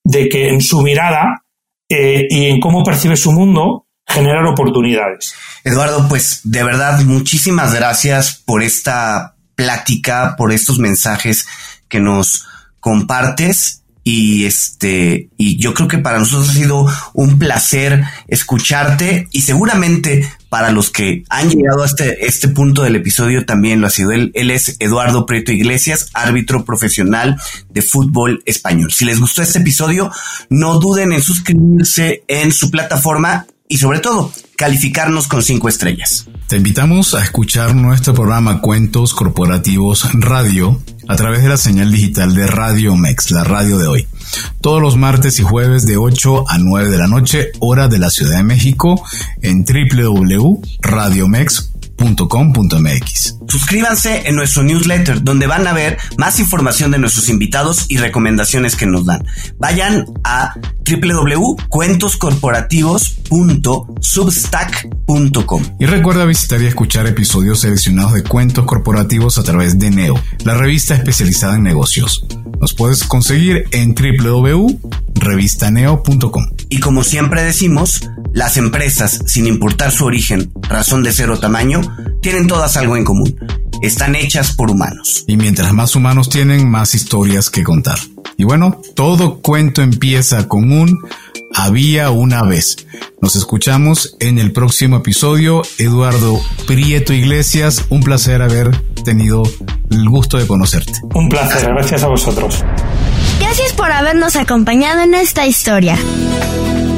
de que en su mirada eh, y en cómo percibe su mundo generar oportunidades. Eduardo, pues de verdad muchísimas gracias por esta plática, por estos mensajes que nos compartes y este y yo creo que para nosotros ha sido un placer escucharte y seguramente para los que han llegado a este, este punto del episodio también lo ha sido. Él, él es Eduardo Prieto Iglesias, árbitro profesional de fútbol español. Si les gustó este episodio, no duden en suscribirse en su plataforma y sobre todo calificarnos con cinco estrellas. Te invitamos a escuchar nuestro programa Cuentos Corporativos Radio a través de la señal digital de Radio Mex, la radio de hoy. Todos los martes y jueves de 8 a 9 de la noche, hora de la Ciudad de México, en www.radiomex.com Suscríbanse en nuestro newsletter donde van a ver más información de nuestros invitados y recomendaciones que nos dan. Vayan a www.cuentoscorporativos.substack.com. Y recuerda visitar y escuchar episodios seleccionados de cuentos corporativos a través de Neo, la revista especializada en negocios. Nos puedes conseguir en www.revistaneo.com. Y como siempre decimos, las empresas, sin importar su origen, razón de ser o tamaño, tienen todas algo en común. Están hechas por humanos. Y mientras más humanos tienen, más historias que contar. Y bueno, todo cuento empieza con un había una vez. Nos escuchamos en el próximo episodio. Eduardo Prieto Iglesias, un placer haber tenido el gusto de conocerte. Un placer, gracias a vosotros. Gracias por habernos acompañado en esta historia.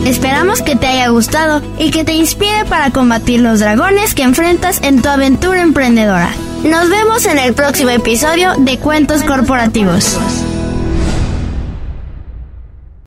Esperamos que te haya gustado y que te inspire para combatir los dragones que enfrentas en tu aventura emprendedora. Nos vemos en el próximo episodio de Cuentos Corporativos.